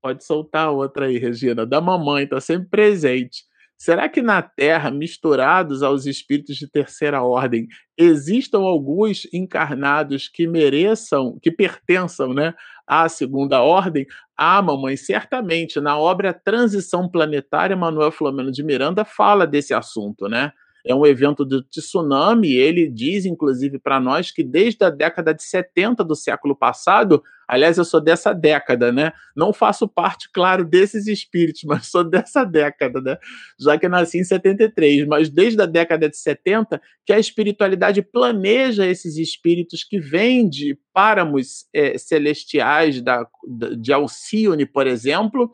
Pode soltar outra aí, Regina, da mamãe, está sempre presente. Será que na Terra, misturados aos espíritos de terceira ordem, existam alguns encarnados que mereçam, que pertençam né, à segunda ordem? Ah, mamãe, certamente. Na obra Transição Planetária, Manuel Flamengo de Miranda fala desse assunto, né? É um evento de tsunami. Ele diz, inclusive, para nós que desde a década de 70 do século passado, aliás, eu sou dessa década, né? Não faço parte, claro, desses espíritos, mas sou dessa década, né? Já que nasci em 73, mas desde a década de 70 que a espiritualidade planeja esses espíritos que vêm de páramos é, celestiais da, de Alcione, por exemplo,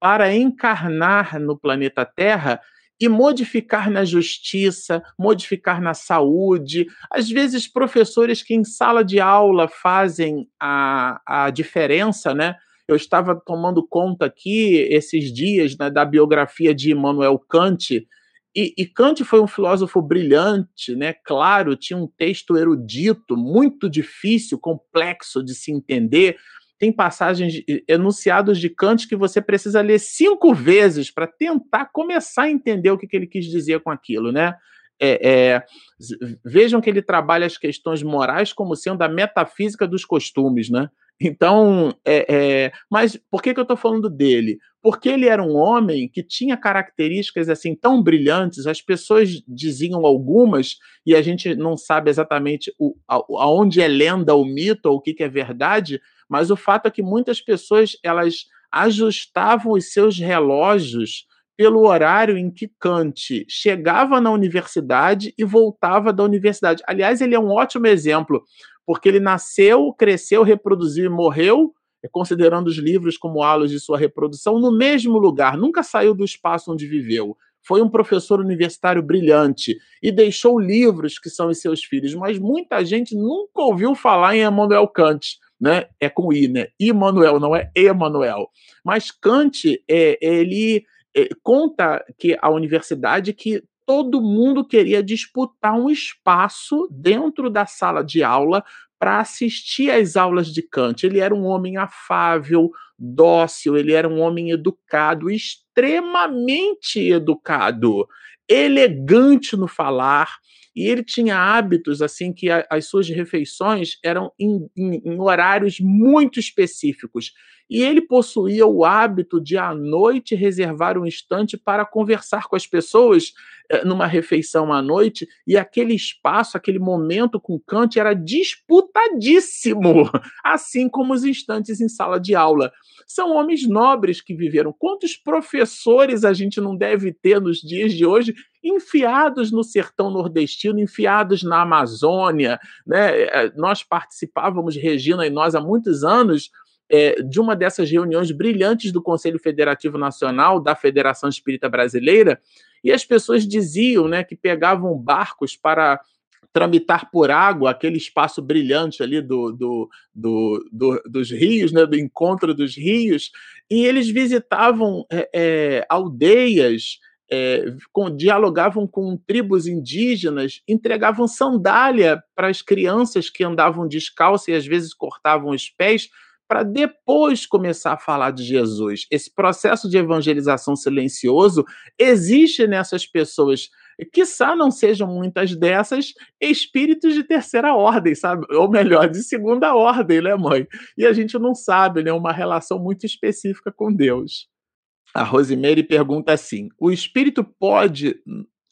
para encarnar no planeta Terra e modificar na justiça, modificar na saúde. Às vezes, professores que em sala de aula fazem a, a diferença, né? Eu estava tomando conta aqui esses dias né, da biografia de Immanuel Kant, e, e, Kant foi um filósofo brilhante, né? Claro, tinha um texto erudito, muito difícil, complexo de se entender, tem passagens, enunciados de Kant que você precisa ler cinco vezes para tentar começar a entender o que, que, ele quis dizer com aquilo, né? É, é, vejam que ele trabalha as questões morais como sendo a metafísica dos costumes, né? Então, é, é, mas por que, que eu estou falando dele? Porque ele era um homem que tinha características assim tão brilhantes, as pessoas diziam algumas e a gente não sabe exatamente o, aonde é lenda ou mito ou o que, que é verdade, mas o fato é que muitas pessoas elas ajustavam os seus relógios pelo horário em que Kant chegava na universidade e voltava da universidade. Aliás, ele é um ótimo exemplo, porque ele nasceu, cresceu, reproduziu e morreu, considerando os livros como halos de sua reprodução, no mesmo lugar, nunca saiu do espaço onde viveu. Foi um professor universitário brilhante e deixou livros que são os seus filhos, mas muita gente nunca ouviu falar em Emmanuel Kant né? É com I, né? Immanuel, não é Emanuel. Mas Kant, é, ele é, conta que a universidade que todo mundo queria disputar um espaço dentro da sala de aula para assistir às aulas de Kant. Ele era um homem afável, dócil, ele era um homem educado, extremamente educado, elegante no falar, e ele tinha hábitos assim que a, as suas refeições eram em, em, em horários muito específicos. E ele possuía o hábito de, à noite, reservar um instante para conversar com as pessoas eh, numa refeição à noite, e aquele espaço, aquele momento com Kant era disputadíssimo, assim como os instantes em sala de aula. São homens nobres que viveram. Quantos professores a gente não deve ter nos dias de hoje enfiados no sertão nordestino, enfiados na Amazônia, né? Eh, nós participávamos, Regina e nós, há muitos anos, é, de uma dessas reuniões brilhantes do Conselho Federativo Nacional da Federação Espírita Brasileira, e as pessoas diziam né, que pegavam barcos para tramitar por água aquele espaço brilhante ali do, do, do, do dos rios, né, do encontro dos rios, e eles visitavam é, é, aldeias, é, com, dialogavam com tribos indígenas, entregavam sandália para as crianças que andavam descalças e às vezes cortavam os pés para depois começar a falar de Jesus. Esse processo de evangelização silencioso existe nessas pessoas, quiçá não sejam muitas dessas espíritos de terceira ordem, sabe? Ou melhor, de segunda ordem, né, mãe? E a gente não sabe, né? Uma relação muito específica com Deus. A Rosemary pergunta assim: o espírito pode,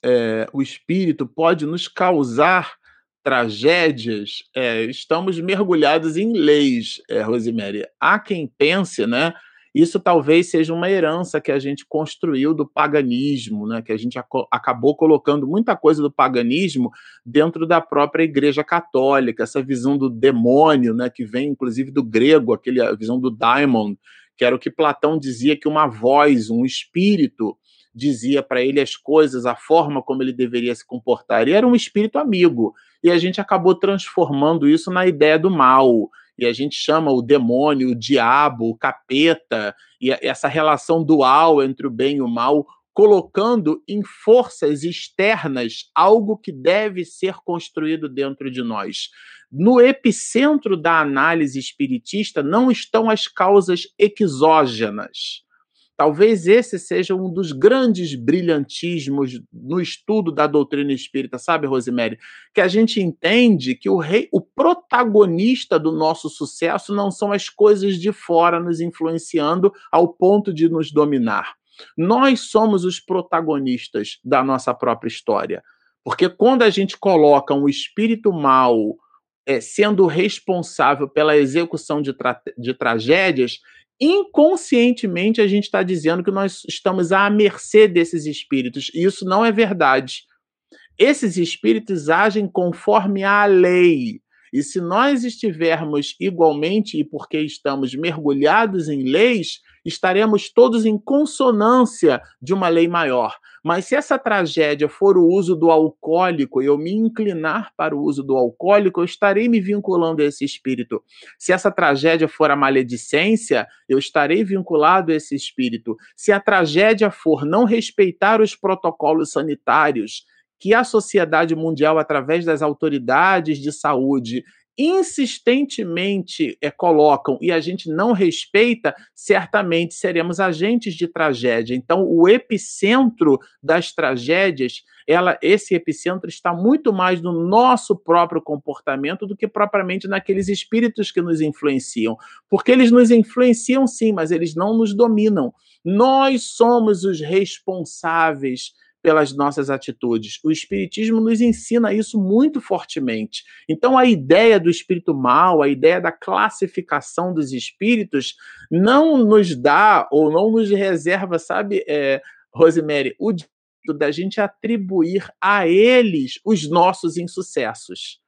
é, o espírito pode nos causar tragédias, é, estamos mergulhados em leis, é, Rosemary. Há quem pense, né? Isso talvez seja uma herança que a gente construiu do paganismo, né? Que a gente ac acabou colocando muita coisa do paganismo dentro da própria Igreja Católica, essa visão do demônio, né? Que vem inclusive do grego, a visão do daimon, que era o que Platão dizia que uma voz, um espírito dizia para ele as coisas, a forma como ele deveria se comportar. E era um espírito amigo. E a gente acabou transformando isso na ideia do mal. E a gente chama o demônio, o diabo, o capeta, e essa relação dual entre o bem e o mal, colocando em forças externas algo que deve ser construído dentro de nós. No epicentro da análise espiritista não estão as causas exógenas Talvez esse seja um dos grandes brilhantismos no estudo da doutrina espírita, sabe, Rosemary? Que a gente entende que o rei, o protagonista do nosso sucesso não são as coisas de fora nos influenciando ao ponto de nos dominar. Nós somos os protagonistas da nossa própria história. Porque quando a gente coloca um espírito mau é, sendo responsável pela execução de, tra de tragédias, inconscientemente a gente está dizendo que nós estamos à mercê desses espíritos. E isso não é verdade. Esses espíritos agem conforme a lei. E se nós estivermos igualmente, e porque estamos mergulhados em leis, estaremos todos em consonância de uma lei maior. Mas se essa tragédia for o uso do alcoólico eu me inclinar para o uso do alcoólico, eu estarei me vinculando a esse espírito. Se essa tragédia for a maledicência, eu estarei vinculado a esse espírito. Se a tragédia for não respeitar os protocolos sanitários, que a sociedade mundial, através das autoridades de saúde, insistentemente é, colocam e a gente não respeita, certamente seremos agentes de tragédia. Então, o epicentro das tragédias, ela, esse epicentro está muito mais no nosso próprio comportamento do que propriamente naqueles espíritos que nos influenciam. Porque eles nos influenciam sim, mas eles não nos dominam. Nós somos os responsáveis pelas nossas atitudes. O Espiritismo nos ensina isso muito fortemente. Então, a ideia do espírito mal, a ideia da classificação dos espíritos, não nos dá ou não nos reserva, sabe, é, Rosemary, o direito da gente atribuir a eles os nossos insucessos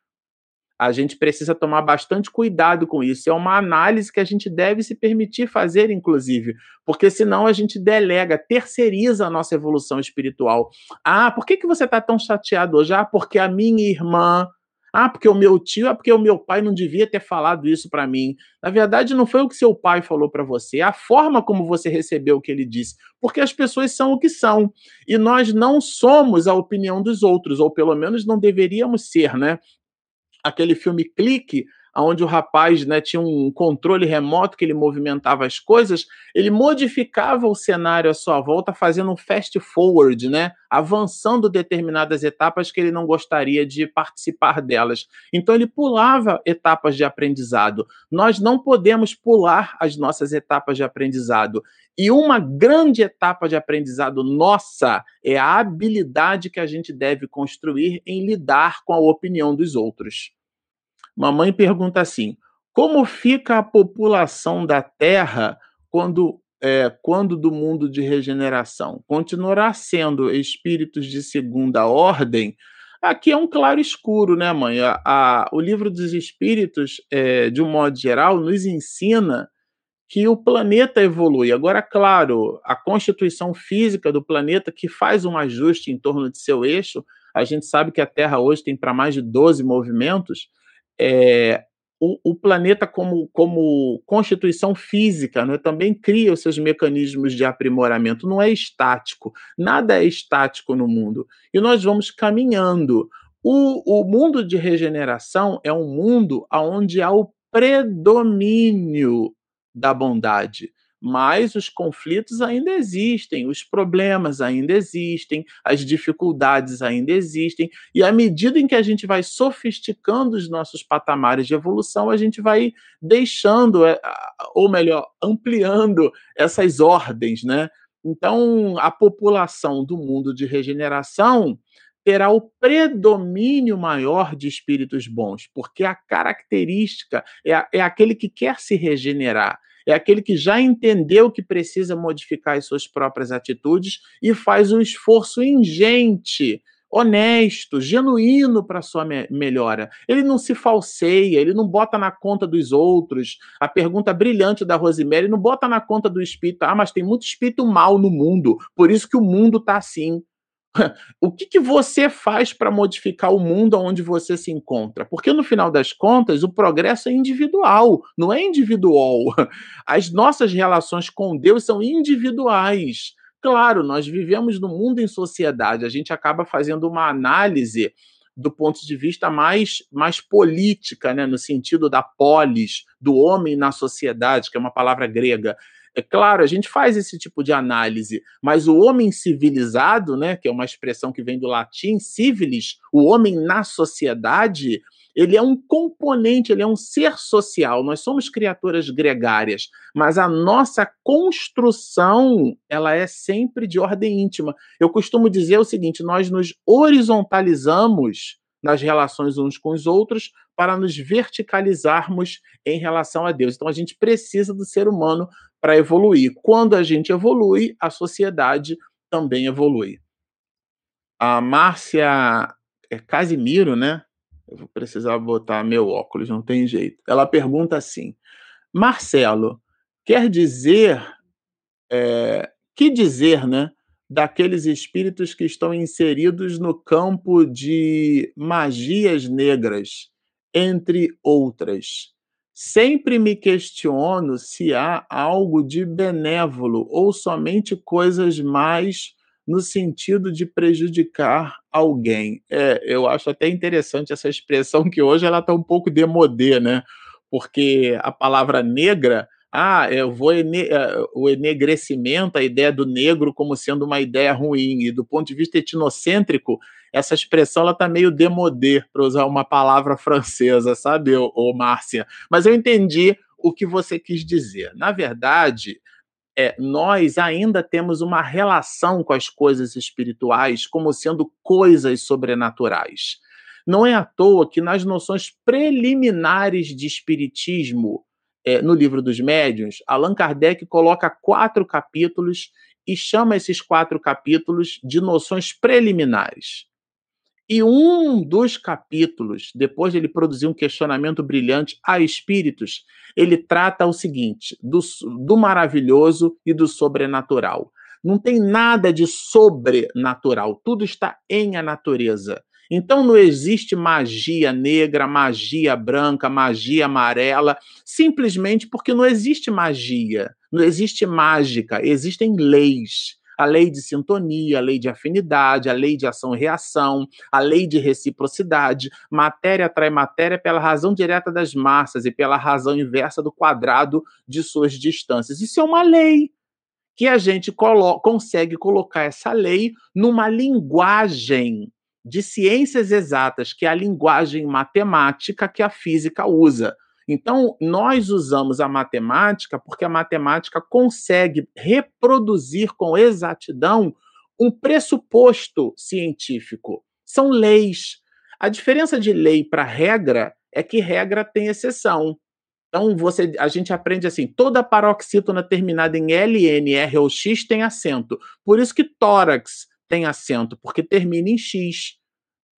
a gente precisa tomar bastante cuidado com isso. É uma análise que a gente deve se permitir fazer, inclusive, porque senão a gente delega, terceiriza a nossa evolução espiritual. Ah, por que, que você está tão chateado hoje? Ah, porque a minha irmã, Ah, porque o meu tio, ah, porque o meu pai não devia ter falado isso para mim. Na verdade, não foi o que seu pai falou para você, é a forma como você recebeu o que ele disse. Porque as pessoas são o que são. E nós não somos a opinião dos outros, ou pelo menos não deveríamos ser, né? Aquele filme Clique onde o rapaz né, tinha um controle remoto que ele movimentava as coisas, ele modificava o cenário à sua volta, fazendo um fast forward, né, avançando determinadas etapas que ele não gostaria de participar delas. Então ele pulava etapas de aprendizado. Nós não podemos pular as nossas etapas de aprendizado. E uma grande etapa de aprendizado nossa é a habilidade que a gente deve construir em lidar com a opinião dos outros. Mamãe pergunta assim: como fica a população da Terra quando, é, quando do mundo de regeneração? Continuará sendo espíritos de segunda ordem? Aqui é um claro escuro, né, mãe? A, a, o livro dos espíritos, é, de um modo geral, nos ensina que o planeta evolui. Agora, claro, a constituição física do planeta, que faz um ajuste em torno de seu eixo, a gente sabe que a Terra hoje tem para mais de 12 movimentos, é, o, o, planeta como, como constituição física né, também cria os seus mecanismos de aprimoramento, não é estático, nada é estático no mundo. E nós vamos caminhando. O, o mundo de regeneração é um mundo onde há o predomínio da bondade mas os conflitos ainda existem, os problemas ainda existem, as dificuldades ainda existem, e à medida em que a gente vai sofisticando os nossos patamares de evolução, a gente vai deixando, eh, ou melhor, ampliando essas ordens, né? Então, a população do mundo de regeneração terá o predomínio maior de espíritos bons, porque a característica é, é aquele que quer se regenerar é aquele que já entendeu que precisa modificar as suas próprias atitudes e faz um esforço ingente, honesto, genuíno para sua me melhora. Ele não se falseia, ele não bota na conta dos outros. A pergunta brilhante da Rosemary não bota na conta do espírito. Ah, mas tem muito espírito mal no mundo, por isso que o mundo está assim. O que, que você faz para modificar o mundo onde você se encontra? Porque no final das contas, o progresso é individual, não é individual. As nossas relações com Deus são individuais. Claro, nós vivemos no mundo em sociedade, a gente acaba fazendo uma análise do ponto de vista mais, mais política, né, no sentido da polis, do homem na sociedade, que é uma palavra grega. É claro, a gente faz esse tipo de análise, mas o homem civilizado, né, que é uma expressão que vem do latim civilis, o homem na sociedade, ele é um componente, ele é um ser social. Nós somos criaturas gregárias, mas a nossa construção, ela é sempre de ordem íntima. Eu costumo dizer o seguinte, nós nos horizontalizamos nas relações uns com os outros para nos verticalizarmos em relação a Deus. Então a gente precisa do ser humano para evoluir. Quando a gente evolui, a sociedade também evolui. A Márcia é Casimiro, né? Eu vou precisar botar meu óculos, não tem jeito. Ela pergunta assim: Marcelo, quer dizer. É, que dizer, né? Daqueles espíritos que estão inseridos no campo de magias negras, entre outras. Sempre me questiono se há algo de benévolo ou somente coisas mais no sentido de prejudicar alguém. É, eu acho até interessante essa expressão que hoje ela está um pouco demodê, né? Porque a palavra negra, ah, eu vou ene eh, o enegrecimento, a ideia do negro como sendo uma ideia ruim, e do ponto de vista etnocêntrico, essa expressão ela tá meio demodê, para usar uma palavra francesa, sabe, ô, Márcia? Mas eu entendi o que você quis dizer. Na verdade, é, nós ainda temos uma relação com as coisas espirituais como sendo coisas sobrenaturais. Não é à toa que nas noções preliminares de espiritismo, é, no livro dos médiuns, Allan Kardec coloca quatro capítulos e chama esses quatro capítulos de noções preliminares. E um dos capítulos, depois de ele produzir um questionamento brilhante a espíritos, ele trata o seguinte: do, do maravilhoso e do sobrenatural. Não tem nada de sobrenatural, tudo está em a natureza. Então não existe magia negra, magia branca, magia amarela, simplesmente porque não existe magia, não existe mágica, existem leis. A lei de sintonia, a lei de afinidade, a lei de ação e reação, a lei de reciprocidade. Matéria atrai matéria pela razão direta das massas e pela razão inversa do quadrado de suas distâncias. Isso é uma lei que a gente colo consegue colocar essa lei numa linguagem de ciências exatas, que é a linguagem matemática que a física usa. Então, nós usamos a matemática porque a matemática consegue reproduzir com exatidão um pressuposto científico. São leis. A diferença de lei para regra é que regra tem exceção. Então, você, a gente aprende assim: toda paroxítona terminada em LN, R ou X tem acento. Por isso que tórax tem acento, porque termina em X.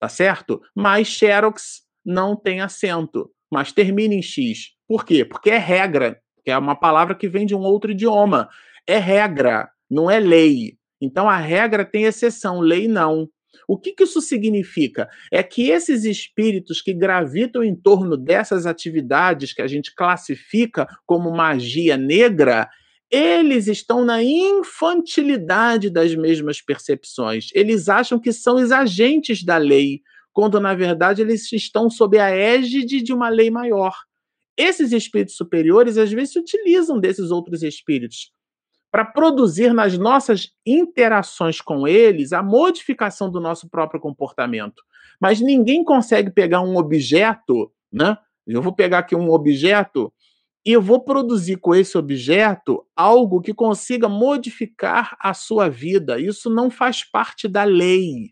Tá certo? Mas xerox não tem acento, mas termina em X. Por quê? Porque é regra, que é uma palavra que vem de um outro idioma. É regra, não é lei. Então a regra tem exceção, lei não. O que, que isso significa? É que esses espíritos que gravitam em torno dessas atividades que a gente classifica como magia negra, eles estão na infantilidade das mesmas percepções. Eles acham que são os agentes da lei, quando na verdade eles estão sob a égide de uma lei maior. Esses espíritos superiores às vezes se utilizam desses outros espíritos para produzir nas nossas interações com eles a modificação do nosso próprio comportamento. Mas ninguém consegue pegar um objeto, né? Eu vou pegar aqui um objeto e eu vou produzir com esse objeto algo que consiga modificar a sua vida. Isso não faz parte da lei.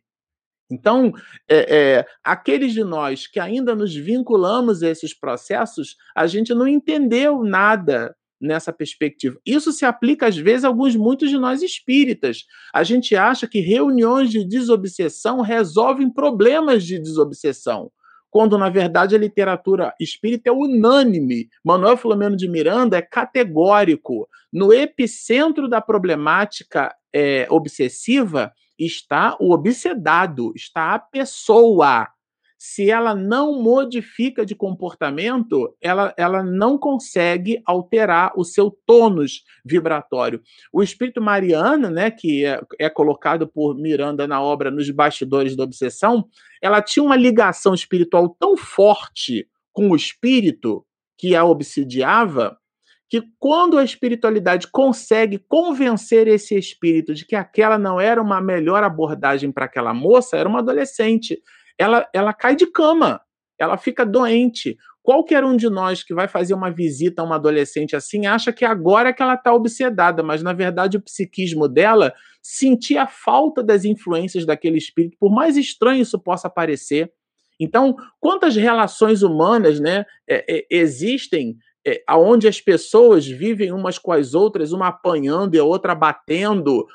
Então, é, é, aqueles de nós que ainda nos vinculamos a esses processos, a gente não entendeu nada nessa perspectiva. Isso se aplica, às vezes, a alguns, muitos de nós espíritas. A gente acha que reuniões de desobsessão resolvem problemas de desobsessão, quando, na verdade, a literatura espírita é unânime. Manuel Filomeno de Miranda é categórico. No epicentro da problemática é, obsessiva está o obsedado, está a pessoa se ela não modifica de comportamento, ela, ela não consegue alterar o seu tônus vibratório. O espírito Mariana, né, que é, é colocado por Miranda na obra Nos Bastidores da Obsessão, ela tinha uma ligação espiritual tão forte com o espírito que a obsidiava, que quando a espiritualidade consegue convencer esse espírito de que aquela não era uma melhor abordagem para aquela moça, era uma adolescente, ela, ela cai de cama, ela fica doente. Qualquer um de nós que vai fazer uma visita a uma adolescente assim acha que agora é que ela está obsedada, mas na verdade o psiquismo dela sentia a falta das influências daquele espírito, por mais estranho isso possa parecer. Então, quantas relações humanas né, é, é, existem é, onde as pessoas vivem umas com as outras, uma apanhando e a outra batendo,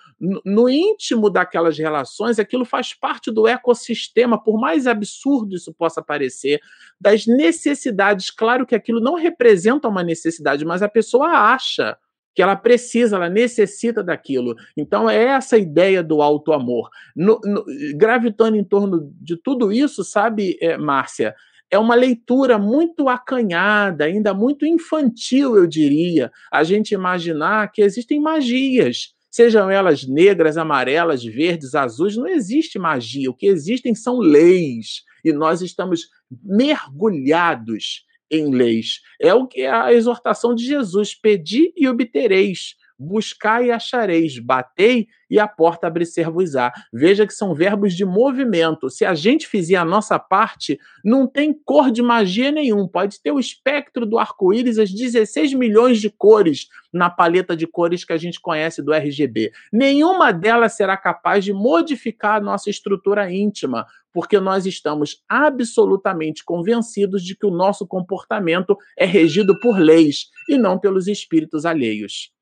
no íntimo daquelas relações, aquilo faz parte do ecossistema, por mais absurdo isso possa parecer, das necessidades. Claro que aquilo não representa uma necessidade, mas a pessoa acha que ela precisa, ela necessita daquilo. Então é essa ideia do alto amor. No, no, gravitando em torno de tudo isso, sabe, é, Márcia? É uma leitura muito acanhada, ainda muito infantil, eu diria, a gente imaginar que existem magias sejam elas negras, amarelas, verdes, azuis, não existe magia. O que existem são leis. E nós estamos mergulhados em leis. É o que é a exortação de Jesus: pedi e obtereis buscai e achareis, batei e a porta abrir-se-vos-á. Veja que são verbos de movimento. Se a gente fizer a nossa parte, não tem cor de magia nenhum. Pode ter o espectro do arco-íris, as 16 milhões de cores na paleta de cores que a gente conhece do RGB. Nenhuma delas será capaz de modificar a nossa estrutura íntima, porque nós estamos absolutamente convencidos de que o nosso comportamento é regido por leis e não pelos espíritos alheios.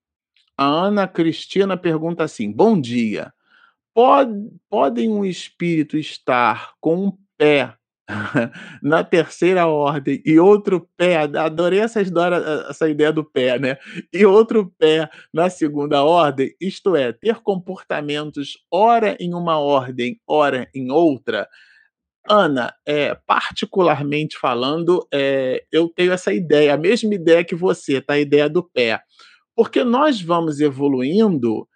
A Ana Cristina pergunta assim: Bom dia. Pode, podem um espírito estar com um pé na terceira ordem e outro pé, adorei essa, história, essa ideia do pé, né? E outro pé na segunda ordem, isto é, ter comportamentos ora em uma ordem, ora em outra. Ana, é, particularmente falando, é, eu tenho essa ideia, a mesma ideia que você, tá? A ideia do pé. Porque nós vamos evoluindo,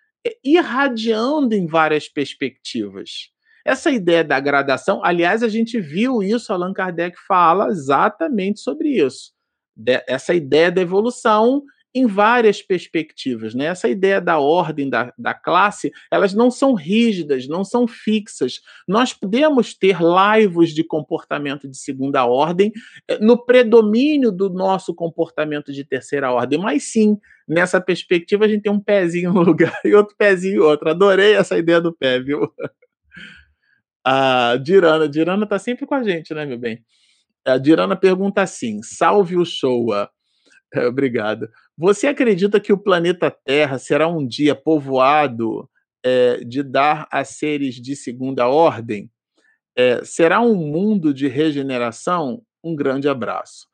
irradiando em várias perspectivas. Essa ideia da gradação, aliás, a gente viu isso, Allan Kardec fala exatamente sobre isso. De, essa ideia da evolução em várias perspectivas. Né? Essa ideia da ordem da, da classe, elas não são rígidas, não são fixas. Nós podemos ter laivos de comportamento de segunda ordem eh, no predomínio do nosso comportamento de terceira ordem, mas sim, nessa perspectiva, a gente tem um pezinho no lugar e outro pezinho em outro. Adorei essa ideia do pé, viu? A Dirana, Dirana está sempre com a gente, né, meu bem? A Dirana pergunta assim: salve o Showa. Obrigado. Você acredita que o planeta Terra será um dia povoado é, de dar a seres de segunda ordem? É, será um mundo de regeneração? Um grande abraço.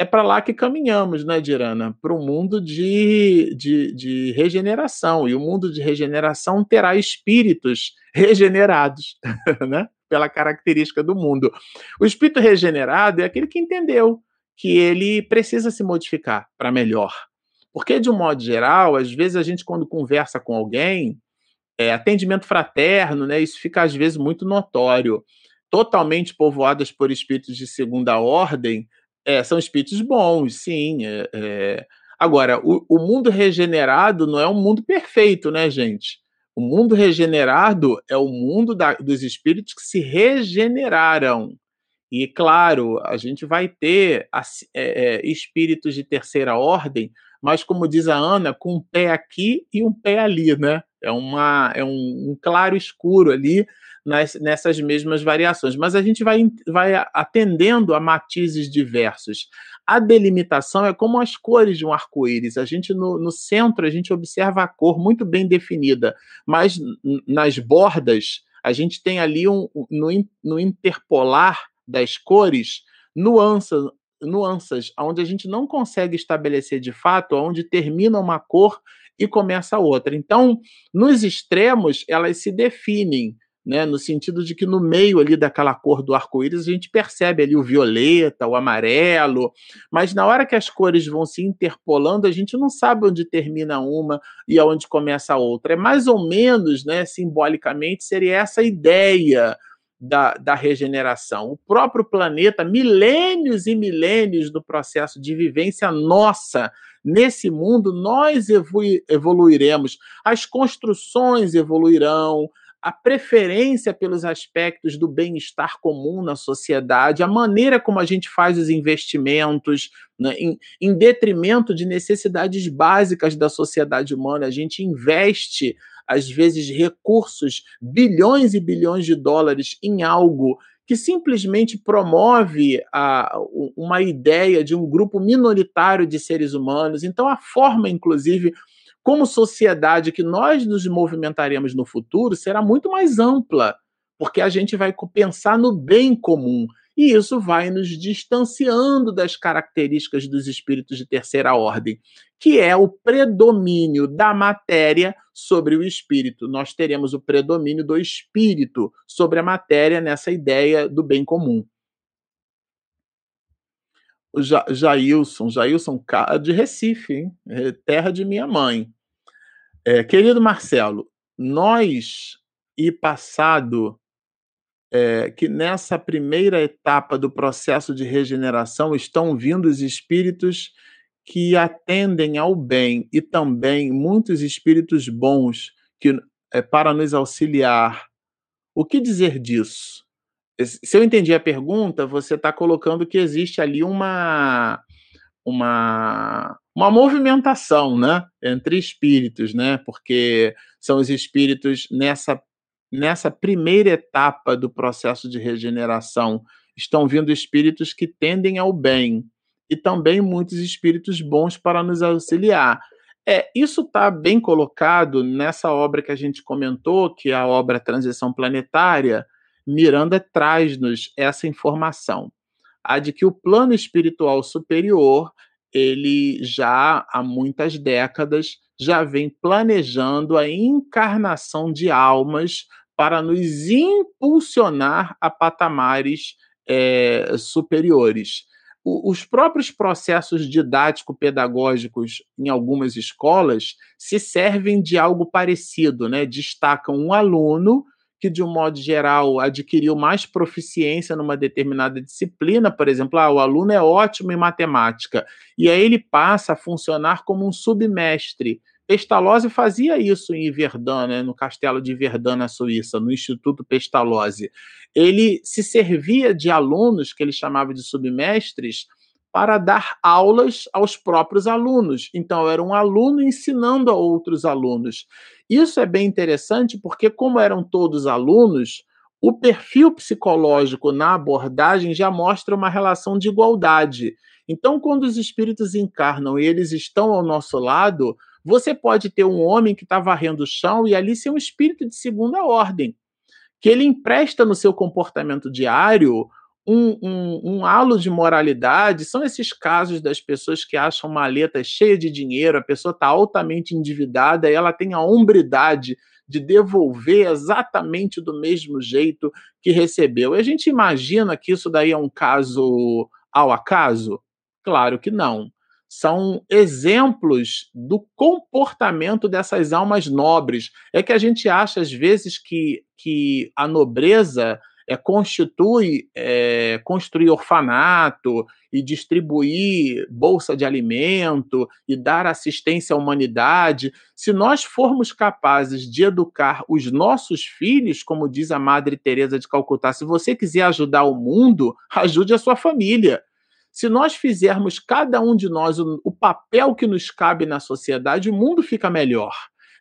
É para lá que caminhamos, né, Dirana? Para o mundo de, de, de regeneração. E o mundo de regeneração terá espíritos regenerados, né? Pela característica do mundo. O espírito regenerado é aquele que entendeu que ele precisa se modificar para melhor. Porque, de um modo geral, às vezes a gente, quando conversa com alguém, é, atendimento fraterno, né, isso fica às vezes muito notório. Totalmente povoadas por espíritos de segunda ordem, é, são espíritos bons, sim. É, é. Agora, o, o, mundo regenerado não é um mundo perfeito, né, gente? O mundo regenerado é o mundo da, dos espíritos que se regeneraram. E, claro, a gente vai ter é, é, espíritos de terceira ordem mas como diz a Ana, com um pé aqui e um pé ali, né? É, uma, é um, um claro escuro ali nas, nessas mesmas variações. Mas a gente vai, vai atendendo a matizes diversos. A delimitação é como as cores de um arco-íris. A gente, no, no centro, a gente observa a cor muito bem definida, mas nas bordas, a gente tem ali um, no, no interpolar das cores nuances, nuances, onde a gente não consegue estabelecer de fato onde termina uma cor e começa outra. Então, nos extremos, elas se definem, né, no sentido de que no meio ali daquela cor do arco-íris a gente percebe ali o violeta, o amarelo, mas na hora que as cores vão se interpolando, a gente não sabe onde termina uma e aonde começa a outra. É mais ou menos, né, simbolicamente, seria essa ideia da, da regeneração. O próprio planeta, milênios e milênios do processo de vivência nossa nesse mundo, nós evoluiremos, as construções evoluirão, a preferência pelos aspectos do bem-estar comum na sociedade, a maneira como a gente faz os investimentos, né, em, em, detrimento de necessidades básicas da sociedade humana, a gente investe às vezes, recursos, bilhões e bilhões de dólares em algo que simplesmente promove a, uma ideia de um grupo minoritário de seres humanos. Então, a forma, inclusive, como sociedade que nós nos movimentaremos no futuro será muito mais ampla, porque a gente vai pensar no bem comum e isso vai nos distanciando das características dos espíritos de terceira ordem, que é o predomínio da matéria sobre o espírito. Nós teremos o predomínio do espírito sobre a matéria nessa ideia do bem comum. O ja Jailson, Jailson de Recife, hein? É terra de minha mãe. É, querido Marcelo, nós e passado é, que nessa primeira etapa do processo de regeneração estão vindo os espíritos que atendem ao bem e também muitos espíritos bons que é, para nos auxiliar. O que dizer disso? Se eu entendi a pergunta, você está colocando que existe ali uma uma uma movimentação, né, entre espíritos, né? Porque são os espíritos nessa nessa primeira etapa do processo de regeneração, estão vindo espíritos que tendem ao bem e também muitos espíritos bons para nos auxiliar. É, isso está bem colocado nessa obra que a gente comentou, que é a obra Transição Planetária. Miranda traz-nos essa informação, a de que o plano espiritual superior, ele já há muitas décadas já vem planejando a encarnação de almas para nos impulsionar a patamares é, superiores. O, os próprios processos didático-pedagógicos em algumas escolas se servem de algo parecido, né? Destacam um aluno que, de um modo geral, adquiriu mais proficiência numa determinada disciplina, por exemplo, ah, o aluno é ótimo em matemática, e aí ele passa a funcionar como um submestre. Pestalozzi fazia isso em Verdun, né, no castelo de Verdun, na Suíça, no Instituto Pestalozzi. Ele se servia de alunos, que ele chamava de submestres, para dar aulas aos próprios alunos. Então, era um aluno ensinando a outros alunos. Isso é bem interessante porque, como eram todos alunos, o perfil psicológico na abordagem já mostra uma relação de igualdade. Então, quando os espíritos encarnam e eles estão ao nosso lado, você pode ter um homem que está varrendo o chão e ali ser um espírito de segunda ordem, que ele empresta no seu comportamento diário um, um, um, halo de moralidade são esses casos das pessoas que acham maleta cheia de dinheiro, a pessoa está altamente endividada e ela tem a hombridade de devolver exatamente do mesmo jeito que recebeu. E a gente imagina que isso daí é um caso ao acaso? Claro que não. São exemplos do comportamento dessas almas nobres. É que a gente acha, às vezes, que, que a nobreza é, constitui é, construir orfanato e distribuir bolsa de alimento e dar assistência à humanidade, se nós formos capazes de educar os nossos filhos, como diz a Madre Teresa de Calcutá, se você quiser ajudar o mundo, ajude a sua família. Se nós fizermos cada um de nós o, o papel que nos cabe na sociedade, o mundo fica melhor.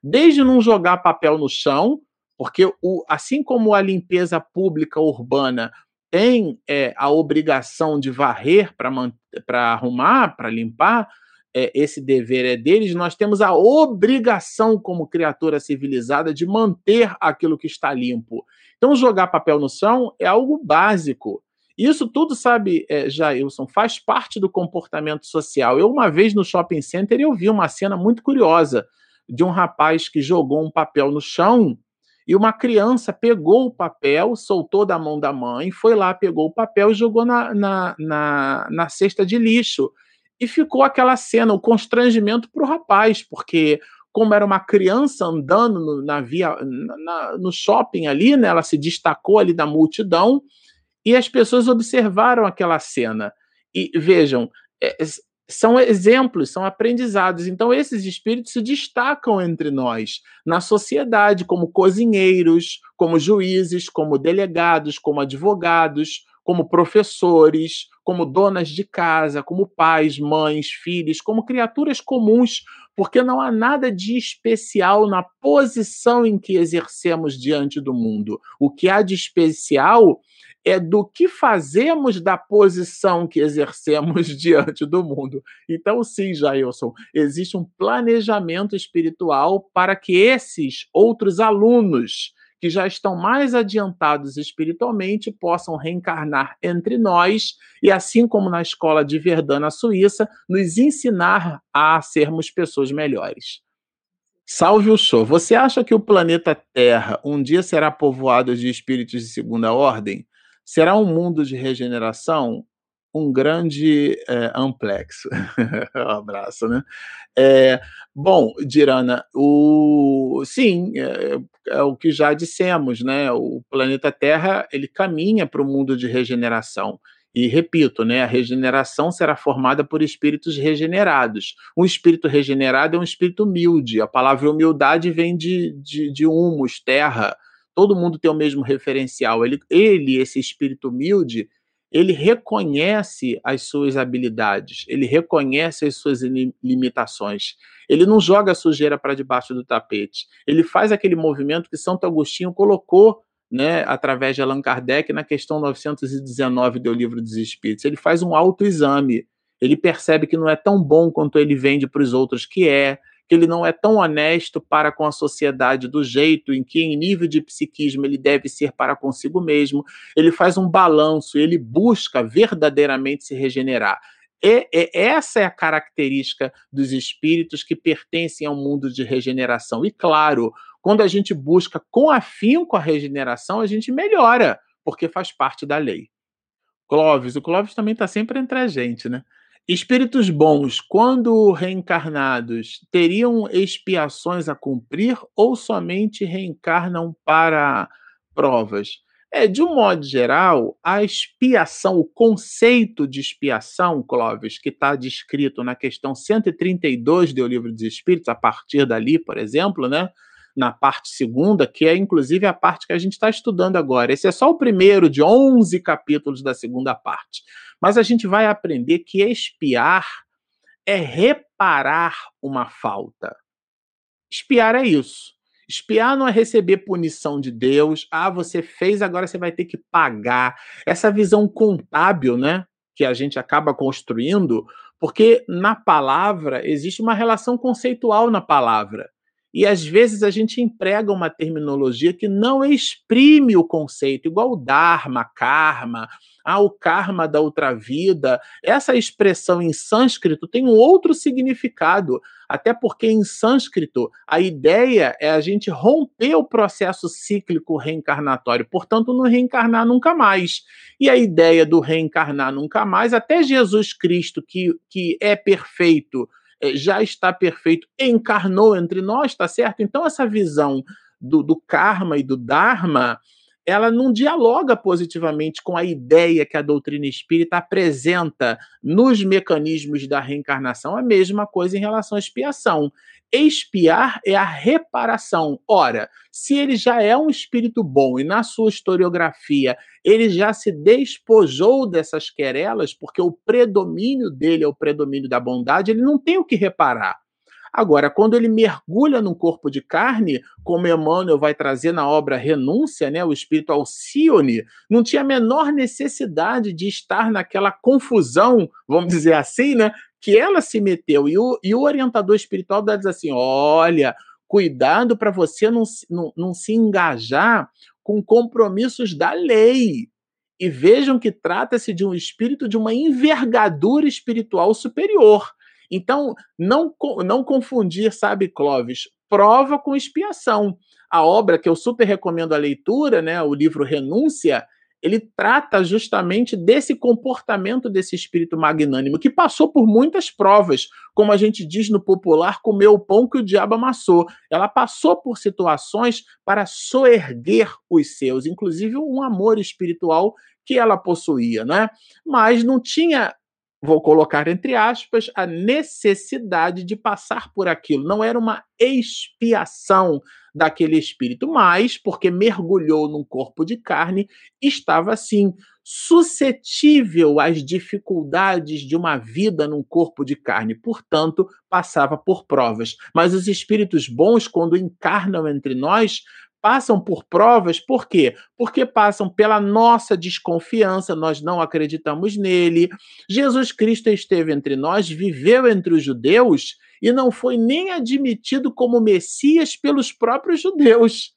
Desde não jogar papel no chão, porque o, assim como a limpeza pública urbana tem é, a obrigação de varrer para arrumar, para limpar, é, esse dever é deles, nós temos a obrigação, como criatura civilizada, de manter aquilo que está limpo. Então, jogar papel no chão é algo básico. Isso tudo, sabe, é, Jailson, faz parte do comportamento social. Eu, uma vez no shopping center, eu vi uma cena muito curiosa de um rapaz que jogou um papel no chão e uma criança pegou o papel, soltou da mão da mãe, foi lá, pegou o papel e jogou na, na, na, na cesta de lixo. E ficou aquela cena, o constrangimento para o rapaz, porque como era uma criança andando no, na via, na, no shopping ali, né, ela se destacou ali da multidão, e as pessoas observaram aquela cena. E vejam, é, são exemplos, são aprendizados. Então, esses espíritos se destacam entre nós, na sociedade, como cozinheiros, como juízes, como delegados, como advogados, como professores, como donas de casa, como pais, mães, filhos, como criaturas comuns, porque não há nada de especial na posição em que exercemos diante do mundo. O que há de especial é do que fazemos da posição que exercemos diante do mundo. Então, sim, Jailson, existe um planejamento espiritual para que esses outros alunos que já estão mais adiantados espiritualmente possam reencarnar entre nós e, assim como na escola de Verdun, Suíça, nos ensinar a sermos pessoas melhores. Salve o show. Você acha que o planeta Terra um dia será povoado de espíritos de segunda ordem? Será um mundo de regeneração? Um grande é, amplexo. um abraço, né? É, bom, Dirana, o, sim, é, é, o que já dissemos, né? O planeta Terra ele caminha para o mundo de regeneração. E repito, né, a regeneração será formada por espíritos regenerados. Um espírito regenerado é um espírito humilde. A palavra humildade vem de, de, de humus, terra, todo mundo tem o mesmo referencial. Ele, ele, esse espírito humilde, ele reconhece as suas habilidades, ele reconhece as suas limitações. Ele não joga a sujeira para debaixo do tapete. Ele faz aquele movimento que Santo Agostinho colocou, né, através de Allan Kardec na questão 919 do Livro dos Espíritos. Ele faz um autoexame. Ele percebe que não é tão bom quanto ele vende para os outros que é que ele não é tão honesto para com a sociedade do jeito em que, em nível de psiquismo, ele deve ser para consigo mesmo. Ele faz um balanço, ele busca verdadeiramente se regenerar. E, e, essa é a característica dos espíritos que pertencem ao mundo de regeneração. E claro, quando a gente busca com afinco a regeneração, a gente melhora, porque faz parte da lei. Clóvis, o Clóvis também está sempre entre a gente, né? Espíritos bons, quando reencarnados, teriam expiações a cumprir ou somente reencarnam para provas? É, de um modo geral, a expiação, o conceito de expiação, Clóvis, que está descrito na questão 132 do Livro dos Espíritos, a partir dali, por exemplo, né? na parte segunda, que é inclusive a parte que a gente está estudando agora. Esse é só o primeiro de 11 capítulos da segunda parte. Mas a gente vai aprender que expiar é reparar uma falta. Espiar é isso. Espiar não é receber punição de Deus. Ah, você fez, agora você vai ter que pagar. Essa visão contábil, né, que a gente acaba construindo, porque na palavra existe uma relação conceitual na palavra. E às vezes a gente emprega uma terminologia que não exprime o conceito, igual dharma, karma, ah, o karma da outra vida. Essa expressão em sânscrito tem um outro significado, até porque em sânscrito a ideia é a gente romper o processo cíclico reencarnatório, portanto, não reencarnar nunca mais. E a ideia do reencarnar nunca mais, até Jesus Cristo, que, que é perfeito, já está perfeito, encarnou entre nós, tá certo? Então, essa visão do, do karma e do dharma ela não dialoga positivamente com a ideia que a doutrina espírita apresenta nos mecanismos da reencarnação. A mesma coisa em relação à expiação. Expiar é a reparação. Ora, se ele já é um espírito bom e na sua historiografia ele já se despojou dessas querelas, porque o predomínio dele é o predomínio da bondade, ele não tem o que reparar. Agora, quando ele mergulha num corpo de carne, como Emmanuel vai trazer na obra Renúncia, né, o espírito Alcione, não tinha a menor necessidade de estar naquela confusão, vamos dizer assim, né, que ela se meteu. E o, e o orientador espiritual diz assim: olha, cuidado para você não, não, não se engajar com compromissos da lei. E vejam que trata-se de um espírito de uma envergadura espiritual superior. Então, não, não confundir, sabe, Clóvis, prova com expiação. A obra que eu super recomendo a leitura, né, o livro Renúncia, ele trata justamente desse comportamento desse espírito magnânimo, que passou por muitas provas, como a gente diz no popular, comeu o pão que o diabo amassou. Ela passou por situações para soerguer os seus, inclusive um amor espiritual que ela possuía, né? Mas não tinha vou colocar entre aspas, a necessidade de passar por aquilo. Não era uma expiação daquele espírito, mas porque mergulhou num corpo de carne, estava assim suscetível às dificuldades de uma vida num corpo de carne, portanto, passava por provas. Mas os espíritos bons, quando encarnam entre nós, passam por provas, por quê? Porque passam pela nossa desconfiança, nós não acreditamos nele. Jesus Cristo esteve entre nós, viveu entre os judeus e não foi nem admitido como Messias pelos próprios judeus.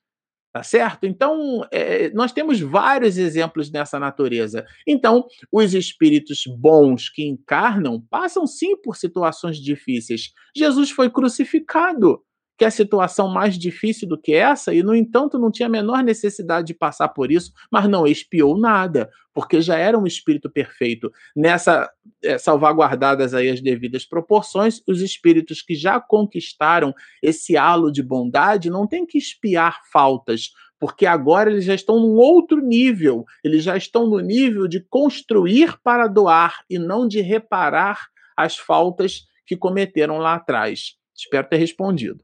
Tá certo? Então, é, nós temos vários exemplos nessa natureza. Então, os espíritos bons que encarnam passam sim por situações difíceis. Jesus foi crucificado quer situação mais difícil do que essa, e no entanto não tinha a menor necessidade de passar por isso, mas não expiou nada, porque já era um espírito perfeito. Nessa, é, salvaguardadas aí as devidas proporções, os espíritos que já conquistaram esse halo de bondade não têm que espiar faltas, porque agora eles já estão num outro nível, eles já estão no nível de construir para doar e não de reparar as faltas que cometeram lá atrás. Espero ter respondido.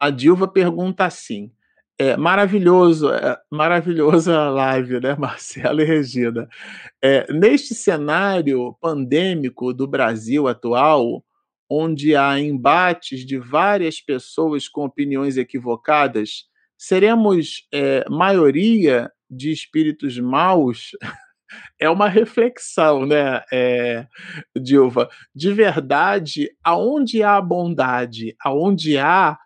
A Dilva pergunta assim: é, maravilhoso, é, maravilhosa live, né, Marcelo e Regina? É, neste cenário pandêmico do Brasil atual, onde há embates de várias pessoas com opiniões equivocadas, seremos é, maioria de espíritos maus? é uma reflexão, né, é, Dilva? De verdade, aonde há bondade, aonde há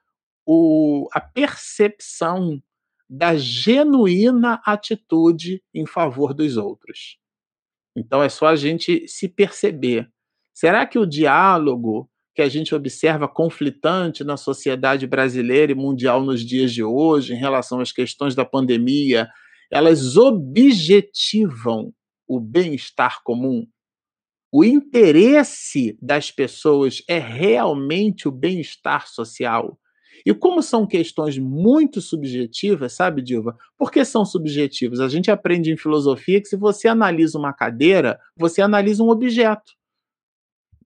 o, a percepção da genuína atitude em favor dos outros. Então é só a gente se perceber. Será que o diálogo que a gente observa conflitante na sociedade brasileira e mundial nos dias de hoje, em relação às questões da pandemia, elas objetivam o bem-estar comum? O interesse das pessoas é realmente o bem-estar social? E como são questões muito subjetivas, sabe, Dilva? Por que são subjetivas? A gente aprende em filosofia que se você analisa uma cadeira, você analisa um objeto.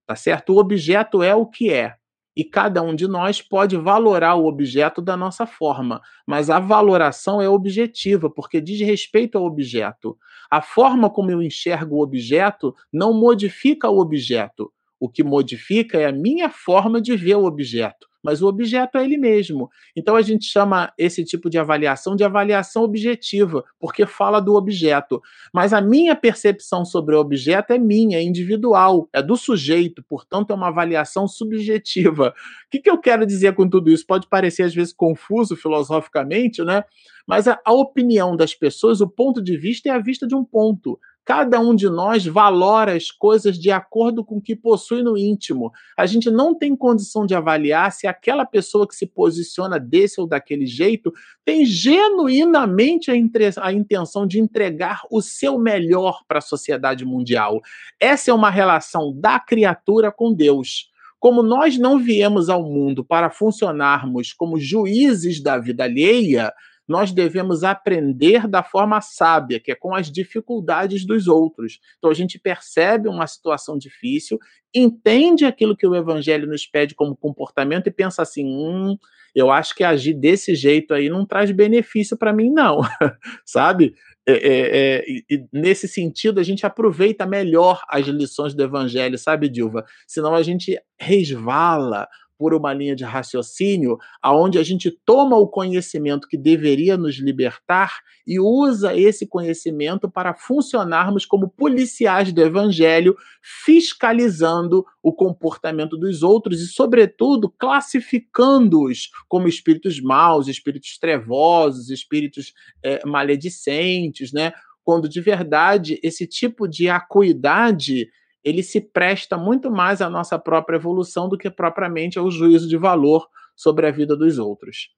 Tá certo? O objeto é o que é. E cada um de nós pode valorar o objeto da nossa forma, mas a valoração é objetiva, porque diz respeito ao objeto. A forma como eu enxergo o objeto não modifica o objeto. O que modifica é a minha forma de ver o objeto mas o objeto é ele mesmo. Então a gente chama esse tipo de avaliação de avaliação objetiva, porque fala do objeto. Mas a minha percepção sobre o objeto é minha, é individual, é do sujeito, portanto é uma avaliação subjetiva. O que, que eu quero dizer com tudo isso? Pode parecer às vezes confuso filosoficamente, né? Mas a, a opinião das pessoas, o ponto de vista é a vista de um ponto. Cada um de nós valora as coisas de acordo com o que possui no íntimo. A gente não tem condição de avaliar se aquela pessoa que se posiciona desse ou daquele jeito tem genuinamente a, a intenção de entregar o seu melhor para a sociedade mundial. Essa é uma relação da criatura com Deus. Como nós não viemos ao mundo para funcionarmos como juízes da vida alheia, nós devemos aprender da forma sábia, que é com as dificuldades dos outros. Então a gente percebe uma situação difícil, entende aquilo que o evangelho nos pede como comportamento e pensa assim: hum, eu acho que agir desse jeito aí não traz benefício para mim, não, sabe? É, é, é, nesse sentido, a gente aproveita melhor as lições do evangelho, sabe, Dilva? Senão a gente resvala por uma linha de raciocínio aonde a gente toma o conhecimento que deveria nos libertar e usa esse conhecimento para funcionarmos como policiais do evangelho, fiscalizando o comportamento dos outros e, sobretudo, classificando-os como espíritos maus, espíritos trevosos, espíritos é, maledicentes, né? Quando de verdade esse tipo de acuidade ele se presta muito mais à nossa própria evolução do que propriamente ao juízo de valor sobre a vida dos outros.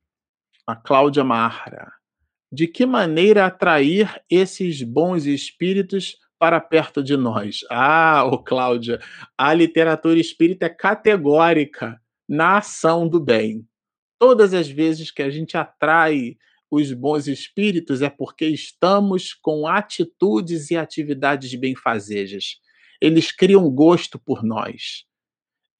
A Cláudia Marra. De que maneira atrair esses bons espíritos para perto de nós? Ah, ô Cláudia, a literatura espírita é categórica na ação do bem. Todas as vezes que a gente atrai os bons espíritos é porque estamos com atitudes e atividades benfazejas eles criam gosto por nós.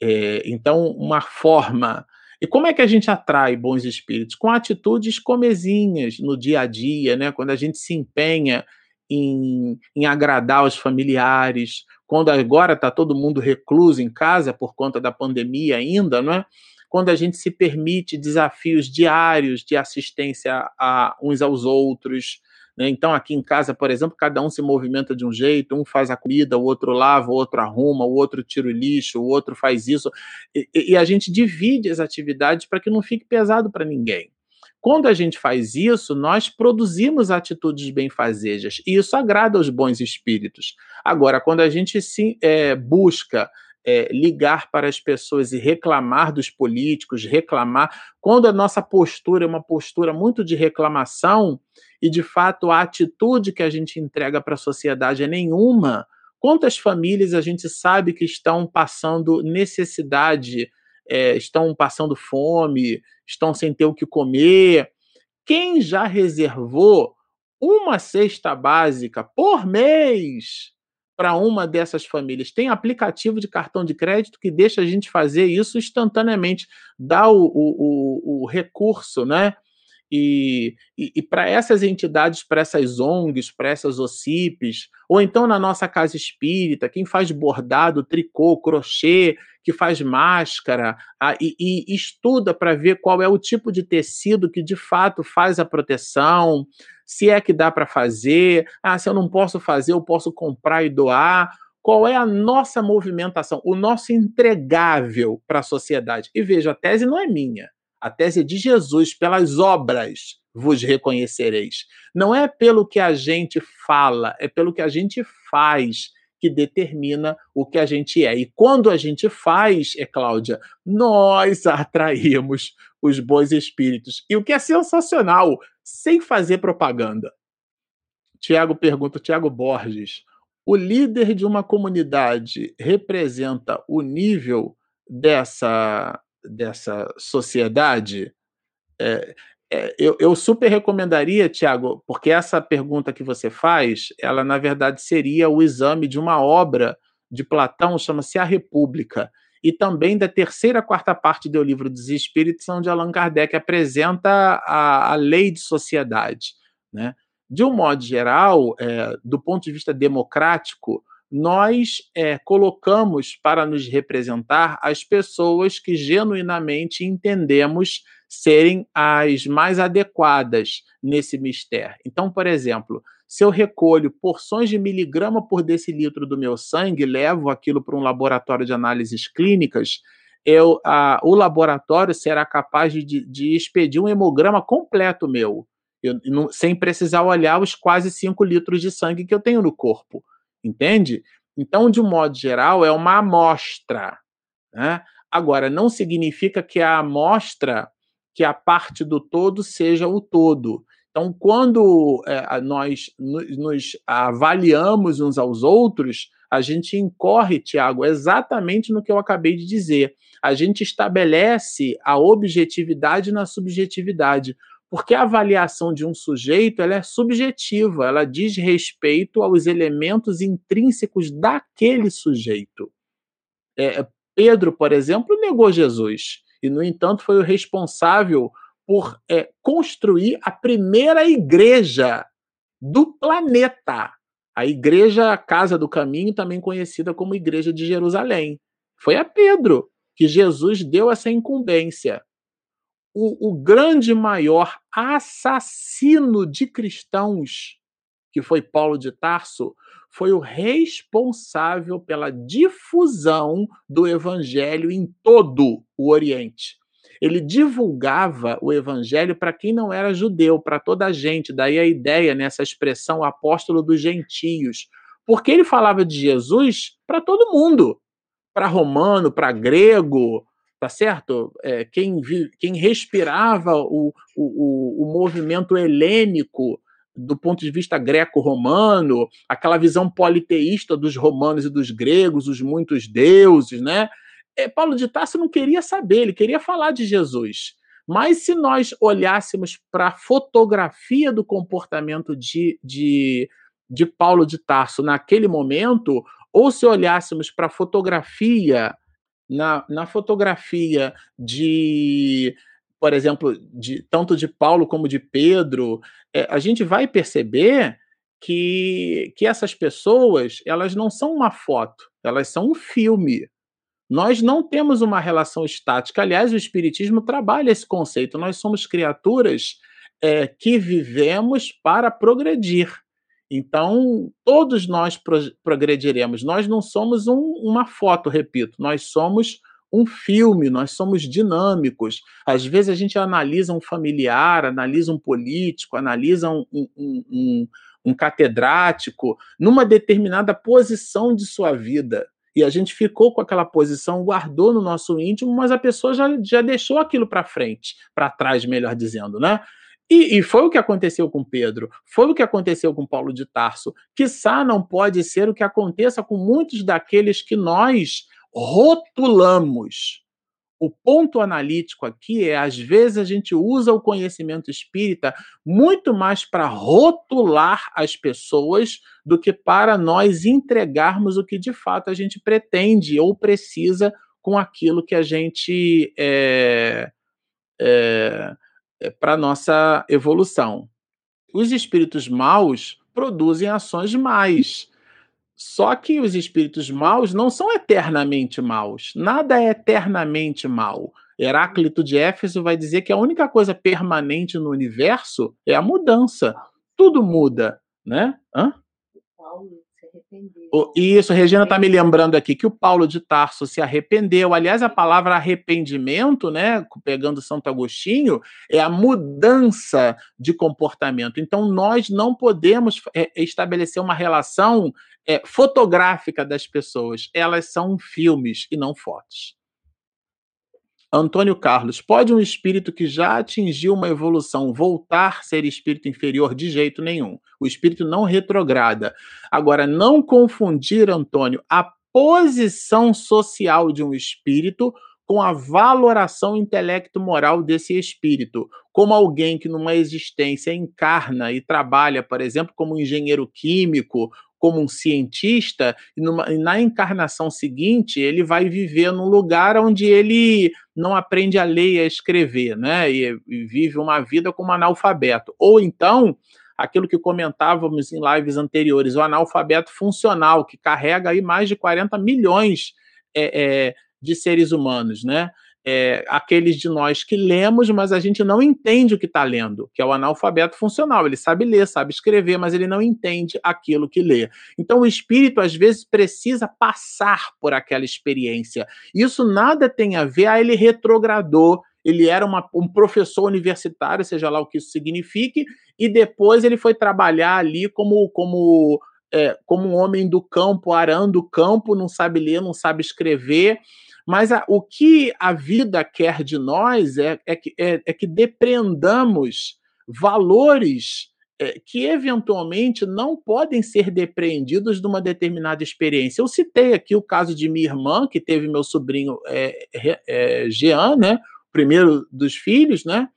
É, então, uma forma. E como é que a gente atrai bons espíritos? Com atitudes comezinhas no dia a dia, né? quando a gente se empenha em, em agradar os familiares, quando agora está todo mundo recluso em casa por conta da pandemia ainda, não é? quando a gente se permite desafios diários de assistência a uns aos outros, né? Então, aqui em casa, por exemplo, cada um se movimenta de um jeito, um faz a comida, o outro lava, o outro arruma, o outro tira o lixo, o outro faz isso. E, e a gente divide as atividades para que não fique pesado para ninguém. Quando a gente faz isso, nós produzimos atitudes benfazejas e isso agrada aos bons espíritos. Agora, quando a gente se é, busca é, ligar para as pessoas e reclamar dos políticos, reclamar, quando a nossa postura é uma postura muito de reclamação, e de fato a atitude que a gente entrega para a sociedade é nenhuma. Quantas famílias a gente sabe que estão passando necessidade, é, estão passando fome, estão sem ter o que comer? Quem já reservou uma cesta básica por mês para uma dessas famílias? Tem aplicativo de cartão de crédito que deixa a gente fazer isso instantaneamente, dá o, o, o, o recurso, né? E, e, e para essas entidades, para essas ONGs, para essas OCIPs, ou então na nossa casa espírita, quem faz bordado, tricô, crochê, que faz máscara a, e, e estuda para ver qual é o tipo de tecido que de fato faz a proteção, se é que dá para fazer, ah, se eu não posso fazer, eu posso comprar e doar qual é a nossa movimentação, o nosso entregável para a sociedade. E veja, a tese não é minha. A tese de Jesus, pelas obras vos reconhecereis. Não é pelo que a gente fala, é pelo que a gente faz que determina o que a gente é. E quando a gente faz, é Cláudia, nós atraímos os bons espíritos. E o que é sensacional, sem fazer propaganda. Tiago pergunta, Tiago Borges, o líder de uma comunidade representa o nível dessa, dessa sociedade? É, eu, eu, super recomendaria, Tiago, porque essa pergunta que você faz, ela na verdade seria o exame de uma obra de Platão, chama-se A República, e também da terceira quarta parte do livro dos Espíritos, onde Allan Kardec apresenta a, a lei de sociedade. Né? De um modo geral, é, do ponto de vista democrático, nós é, colocamos para nos representar as pessoas que genuinamente entendemos serem as mais adequadas nesse mistério. Então, por exemplo, se eu recolho porções de miligrama por decilitro do meu sangue, levo aquilo para um laboratório de análises clínicas, eu, a, o laboratório será capaz de, de expedir um hemograma completo meu eu, sem precisar olhar os quase 5 litros de sangue que eu tenho no corpo. Entende? Então, de um modo geral, é uma amostra. Né? Agora, não significa que a amostra, que a parte do todo seja o todo. Então, quando é, nós nos, avaliamos uns aos outros, a gente incorre, Tiago, exatamente no que eu acabei de dizer. A gente estabelece a objetividade na subjetividade. Porque a avaliação de um sujeito ela é subjetiva, ela diz respeito aos elementos intrínsecos daquele sujeito. É, Pedro, por exemplo, negou Jesus e, no entanto, foi o responsável por é, construir a primeira igreja do planeta. A igreja Casa do Caminho, também conhecida como Igreja de Jerusalém. Foi a Pedro que Jesus deu essa incumbência o, o grande maior assassino de cristãos, que foi Paulo de Tarso, foi o responsável pela difusão do evangelho em todo o Oriente. Ele divulgava o evangelho para quem não era judeu, para toda a gente. Daí a ideia nessa expressão apóstolo dos gentios. Porque ele falava de Jesus para todo mundo, para romano, para grego, tá certo? É, quem, vi, quem respirava o, o, o movimento helênico do ponto de vista greco-romano, aquela visão politeísta dos romanos e dos gregos, os muitos deuses, né? É, Paulo de Tarso não queria saber, ele queria falar de Jesus. Mas se nós olhássemos para a fotografia do comportamento de, de, de Paulo de Tarso naquele momento, ou se olhássemos para a fotografia na, na fotografia de, por exemplo, de, tanto de Paulo como de Pedro, é, a gente vai perceber que, que essas pessoas elas não são uma foto, elas são um filme. Nós não temos uma relação estática. Aliás, o Espiritismo trabalha esse conceito. Nós somos criaturas é, que vivemos para progredir. Então, todos nós pro progrediremos. Nós não somos um, uma foto, repito, nós somos um filme, nós somos dinâmicos. Às vezes a gente analisa um familiar, analisa um político, analisa um, um, um, um catedrático numa determinada posição de sua vida. E a gente ficou com aquela posição, guardou no nosso íntimo, mas a pessoa já, já deixou aquilo para frente, para trás, melhor dizendo, né? E, e, foi o que aconteceu com Pedro, foi o que aconteceu com Paulo de Tarso. Quiçá não pode ser o que aconteça com muitos daqueles que nós rotulamos. O ponto analítico aqui é, às vezes, a gente usa o conhecimento espírita muito mais para rotular as pessoas do que para nós entregarmos o que de fato a gente pretende ou precisa com aquilo que a gente é, é, para nossa evolução. Os espíritos maus produzem ações mais. Só que os espíritos maus não são eternamente maus. Nada é eternamente mal. Heráclito de Éfeso vai dizer que a única coisa permanente no universo é a mudança. Tudo muda, né? Hã? Isso, Regina está me lembrando aqui que o Paulo de Tarso se arrependeu. Aliás, a palavra arrependimento, né, pegando Santo Agostinho, é a mudança de comportamento. Então, nós não podemos é, estabelecer uma relação é, fotográfica das pessoas. Elas são filmes e não fotos. Antônio Carlos, pode um espírito que já atingiu uma evolução voltar a ser espírito inferior? De jeito nenhum. O espírito não retrograda. Agora, não confundir, Antônio, a posição social de um espírito com a valoração intelecto-moral desse espírito, como alguém que numa existência encarna e trabalha, por exemplo, como engenheiro químico como um cientista, e, numa, e na encarnação seguinte ele vai viver num lugar onde ele não aprende a ler e a escrever, né? E, e vive uma vida como analfabeto. Ou então, aquilo que comentávamos em lives anteriores, o analfabeto funcional, que carrega aí mais de 40 milhões é, é, de seres humanos, né? É, aqueles de nós que lemos, mas a gente não entende o que está lendo, que é o analfabeto funcional. Ele sabe ler, sabe escrever, mas ele não entende aquilo que lê. Então, o espírito, às vezes, precisa passar por aquela experiência. Isso nada tem a ver, ah, ele retrogradou, ele era uma, um professor universitário, seja lá o que isso signifique, e depois ele foi trabalhar ali como, como, é, como um homem do campo, arando o campo, não sabe ler, não sabe escrever mas a, o que a vida quer de nós é, é, que, é, é que depreendamos valores é, que eventualmente não podem ser depreendidos de uma determinada experiência. Eu citei aqui o caso de minha irmã, que teve meu sobrinho é, é, Jean, né, o primeiro dos filhos, né?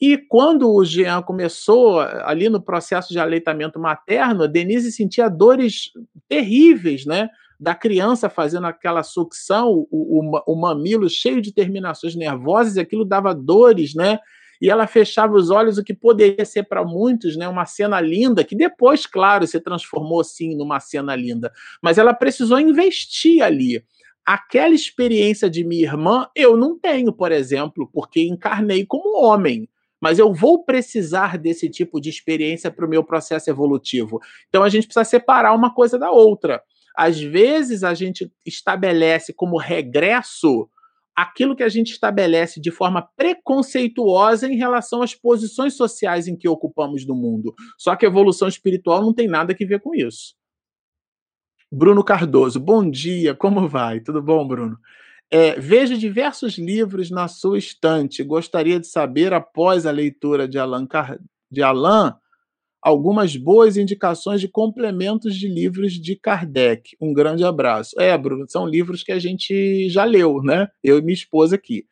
E quando o Jean começou ali no processo de aleitamento materno, a Denise sentia dores terríveis, né? Da criança fazendo aquela sucção, o, o, o mamilo cheio de terminações nervosas, e aquilo dava dores, né? E ela fechava os olhos, o que poderia ser para muitos, né, uma cena linda, que depois, claro, se transformou sim numa cena linda, mas ela precisou investir ali. Aquela experiência de minha irmã, eu não tenho, por exemplo, porque encarnei como homem mas eu vou precisar desse tipo de experiência para o meu processo evolutivo. Então a gente precisa separar uma coisa da outra. Às vezes a gente estabelece como regresso aquilo que a gente estabelece de forma preconceituosa em relação às posições sociais em que ocupamos no mundo. Só que a evolução espiritual não tem nada a ver com isso. Bruno Cardoso, bom dia, como vai? Tudo bom, Bruno? É, vejo diversos livros na sua estante. Gostaria de saber, após a leitura de Allan, de Allan algumas boas indicações de complementos de livros de Kardec. Um grande abraço. É, Bruno, são livros que a gente já leu, né? Eu e minha esposa aqui.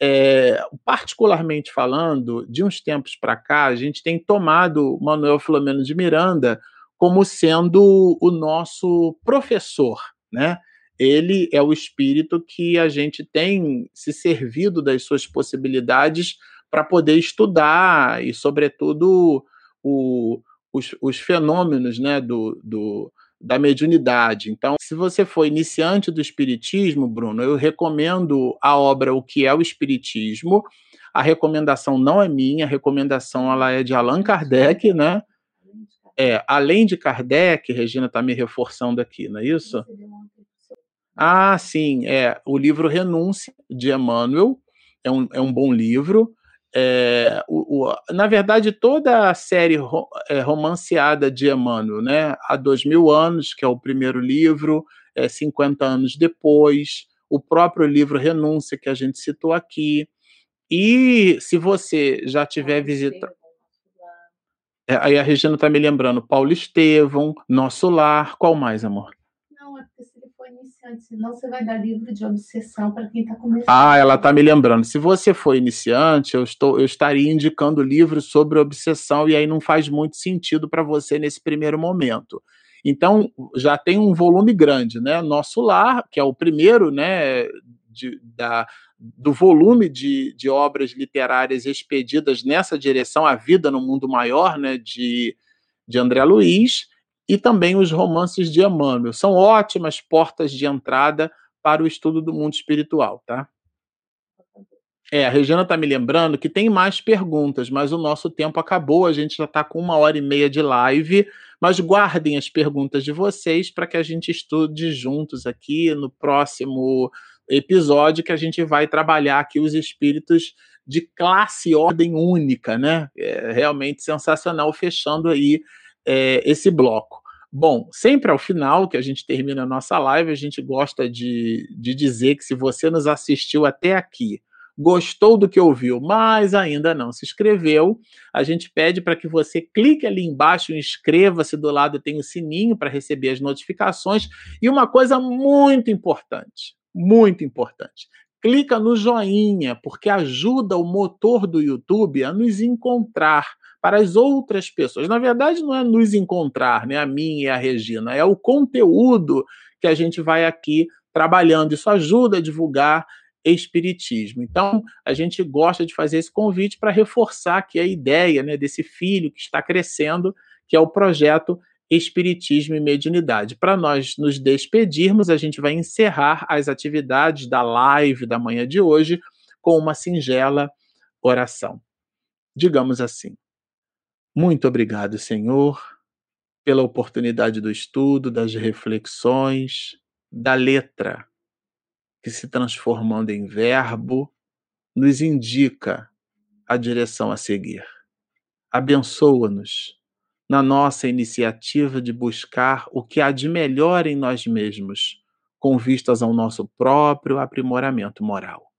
É, particularmente falando, de uns tempos para cá, a gente tem tomado Manuel Filomeno de Miranda como sendo o nosso professor, né? Ele é o espírito que a gente tem se servido das suas possibilidades para poder estudar e, sobretudo, o, os, os, fenômenos né, do, do, da mediunidade. Então, se você for iniciante do Espiritismo, Bruno, eu recomendo a obra O que é o Espiritismo. A recomendação não é minha, a recomendação ela é de Allan Kardec, né? É, além de Kardec, Regina está me reforçando aqui, não é isso? Ah, sim, é o livro Renúncia de Emmanuel, é um, é um bom livro. É, o, o, na verdade, toda a série ro, é, romanceada de Emmanuel, né? Há dois mil anos, que é o primeiro livro, é, 50 anos depois, o próprio livro Renúncia, que a gente citou aqui. E se você já tiver visitado. É, aí a Regina está me lembrando, Paulo Estevão, Nosso Lar, qual mais, amor? Iniciante, senão você vai dar livro de obsessão para quem está começando. Ah, ela está me lembrando. Se você for iniciante, eu, estou, eu estaria indicando livros sobre obsessão e aí não faz muito sentido para você nesse primeiro momento. Então, já tem um volume grande, né? Nosso Lar, que é o primeiro, né, de, da, do volume de, de obras literárias expedidas nessa direção, A Vida no Mundo Maior, né, de, de André Luiz, e também os romances de Emmanuel. São ótimas portas de entrada para o estudo do mundo espiritual, tá? É, a Regina está me lembrando que tem mais perguntas, mas o nosso tempo acabou. A gente já está com uma hora e meia de live. Mas guardem as perguntas de vocês para que a gente estude juntos aqui no próximo episódio, que a gente vai trabalhar aqui os espíritos de classe e ordem única, né? É realmente sensacional, fechando aí é, esse bloco. Bom, sempre ao final que a gente termina a nossa live, a gente gosta de, de dizer que se você nos assistiu até aqui, gostou do que ouviu, mas ainda não se inscreveu, a gente pede para que você clique ali embaixo, inscreva-se, do lado tem o sininho para receber as notificações. E uma coisa muito importante, muito importante, clica no joinha, porque ajuda o motor do YouTube a nos encontrar para as outras pessoas. Na verdade, não é nos encontrar, né, a mim e a Regina, é o conteúdo que a gente vai aqui trabalhando. Isso ajuda a divulgar espiritismo. Então, a gente gosta de fazer esse convite para reforçar aqui a ideia né, desse filho que está crescendo, que é o projeto Espiritismo e Mediunidade. Para nós nos despedirmos, a gente vai encerrar as atividades da live da manhã de hoje com uma singela oração. Digamos assim: muito obrigado, Senhor, pela oportunidade do estudo, das reflexões, da letra, que se transformando em verbo, nos indica a direção a seguir. Abençoa-nos na nossa iniciativa de buscar o que há de melhor em nós mesmos, com vistas ao nosso próprio aprimoramento moral.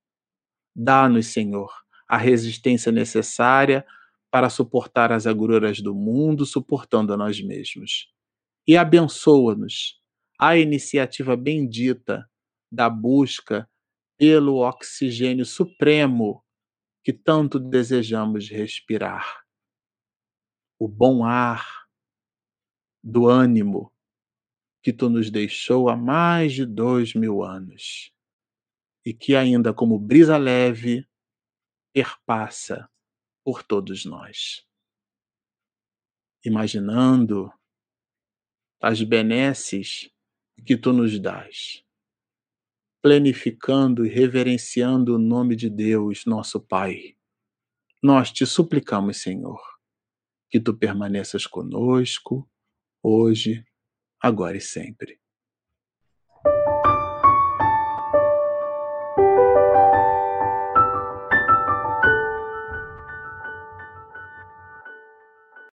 Dá-nos, Senhor, a resistência necessária para suportar as agruras do mundo, suportando a nós mesmos. E abençoa-nos a iniciativa bendita da busca pelo oxigênio supremo que tanto desejamos respirar. O bom ar do ânimo que tu nos deixou há mais de dois mil anos e que ainda como brisa leve perpassa por todos nós. Imaginando as benesses que tu nos dás, planificando e reverenciando o nome de Deus, nosso Pai, nós te suplicamos, Senhor, que tu permaneças conosco, hoje, agora e sempre.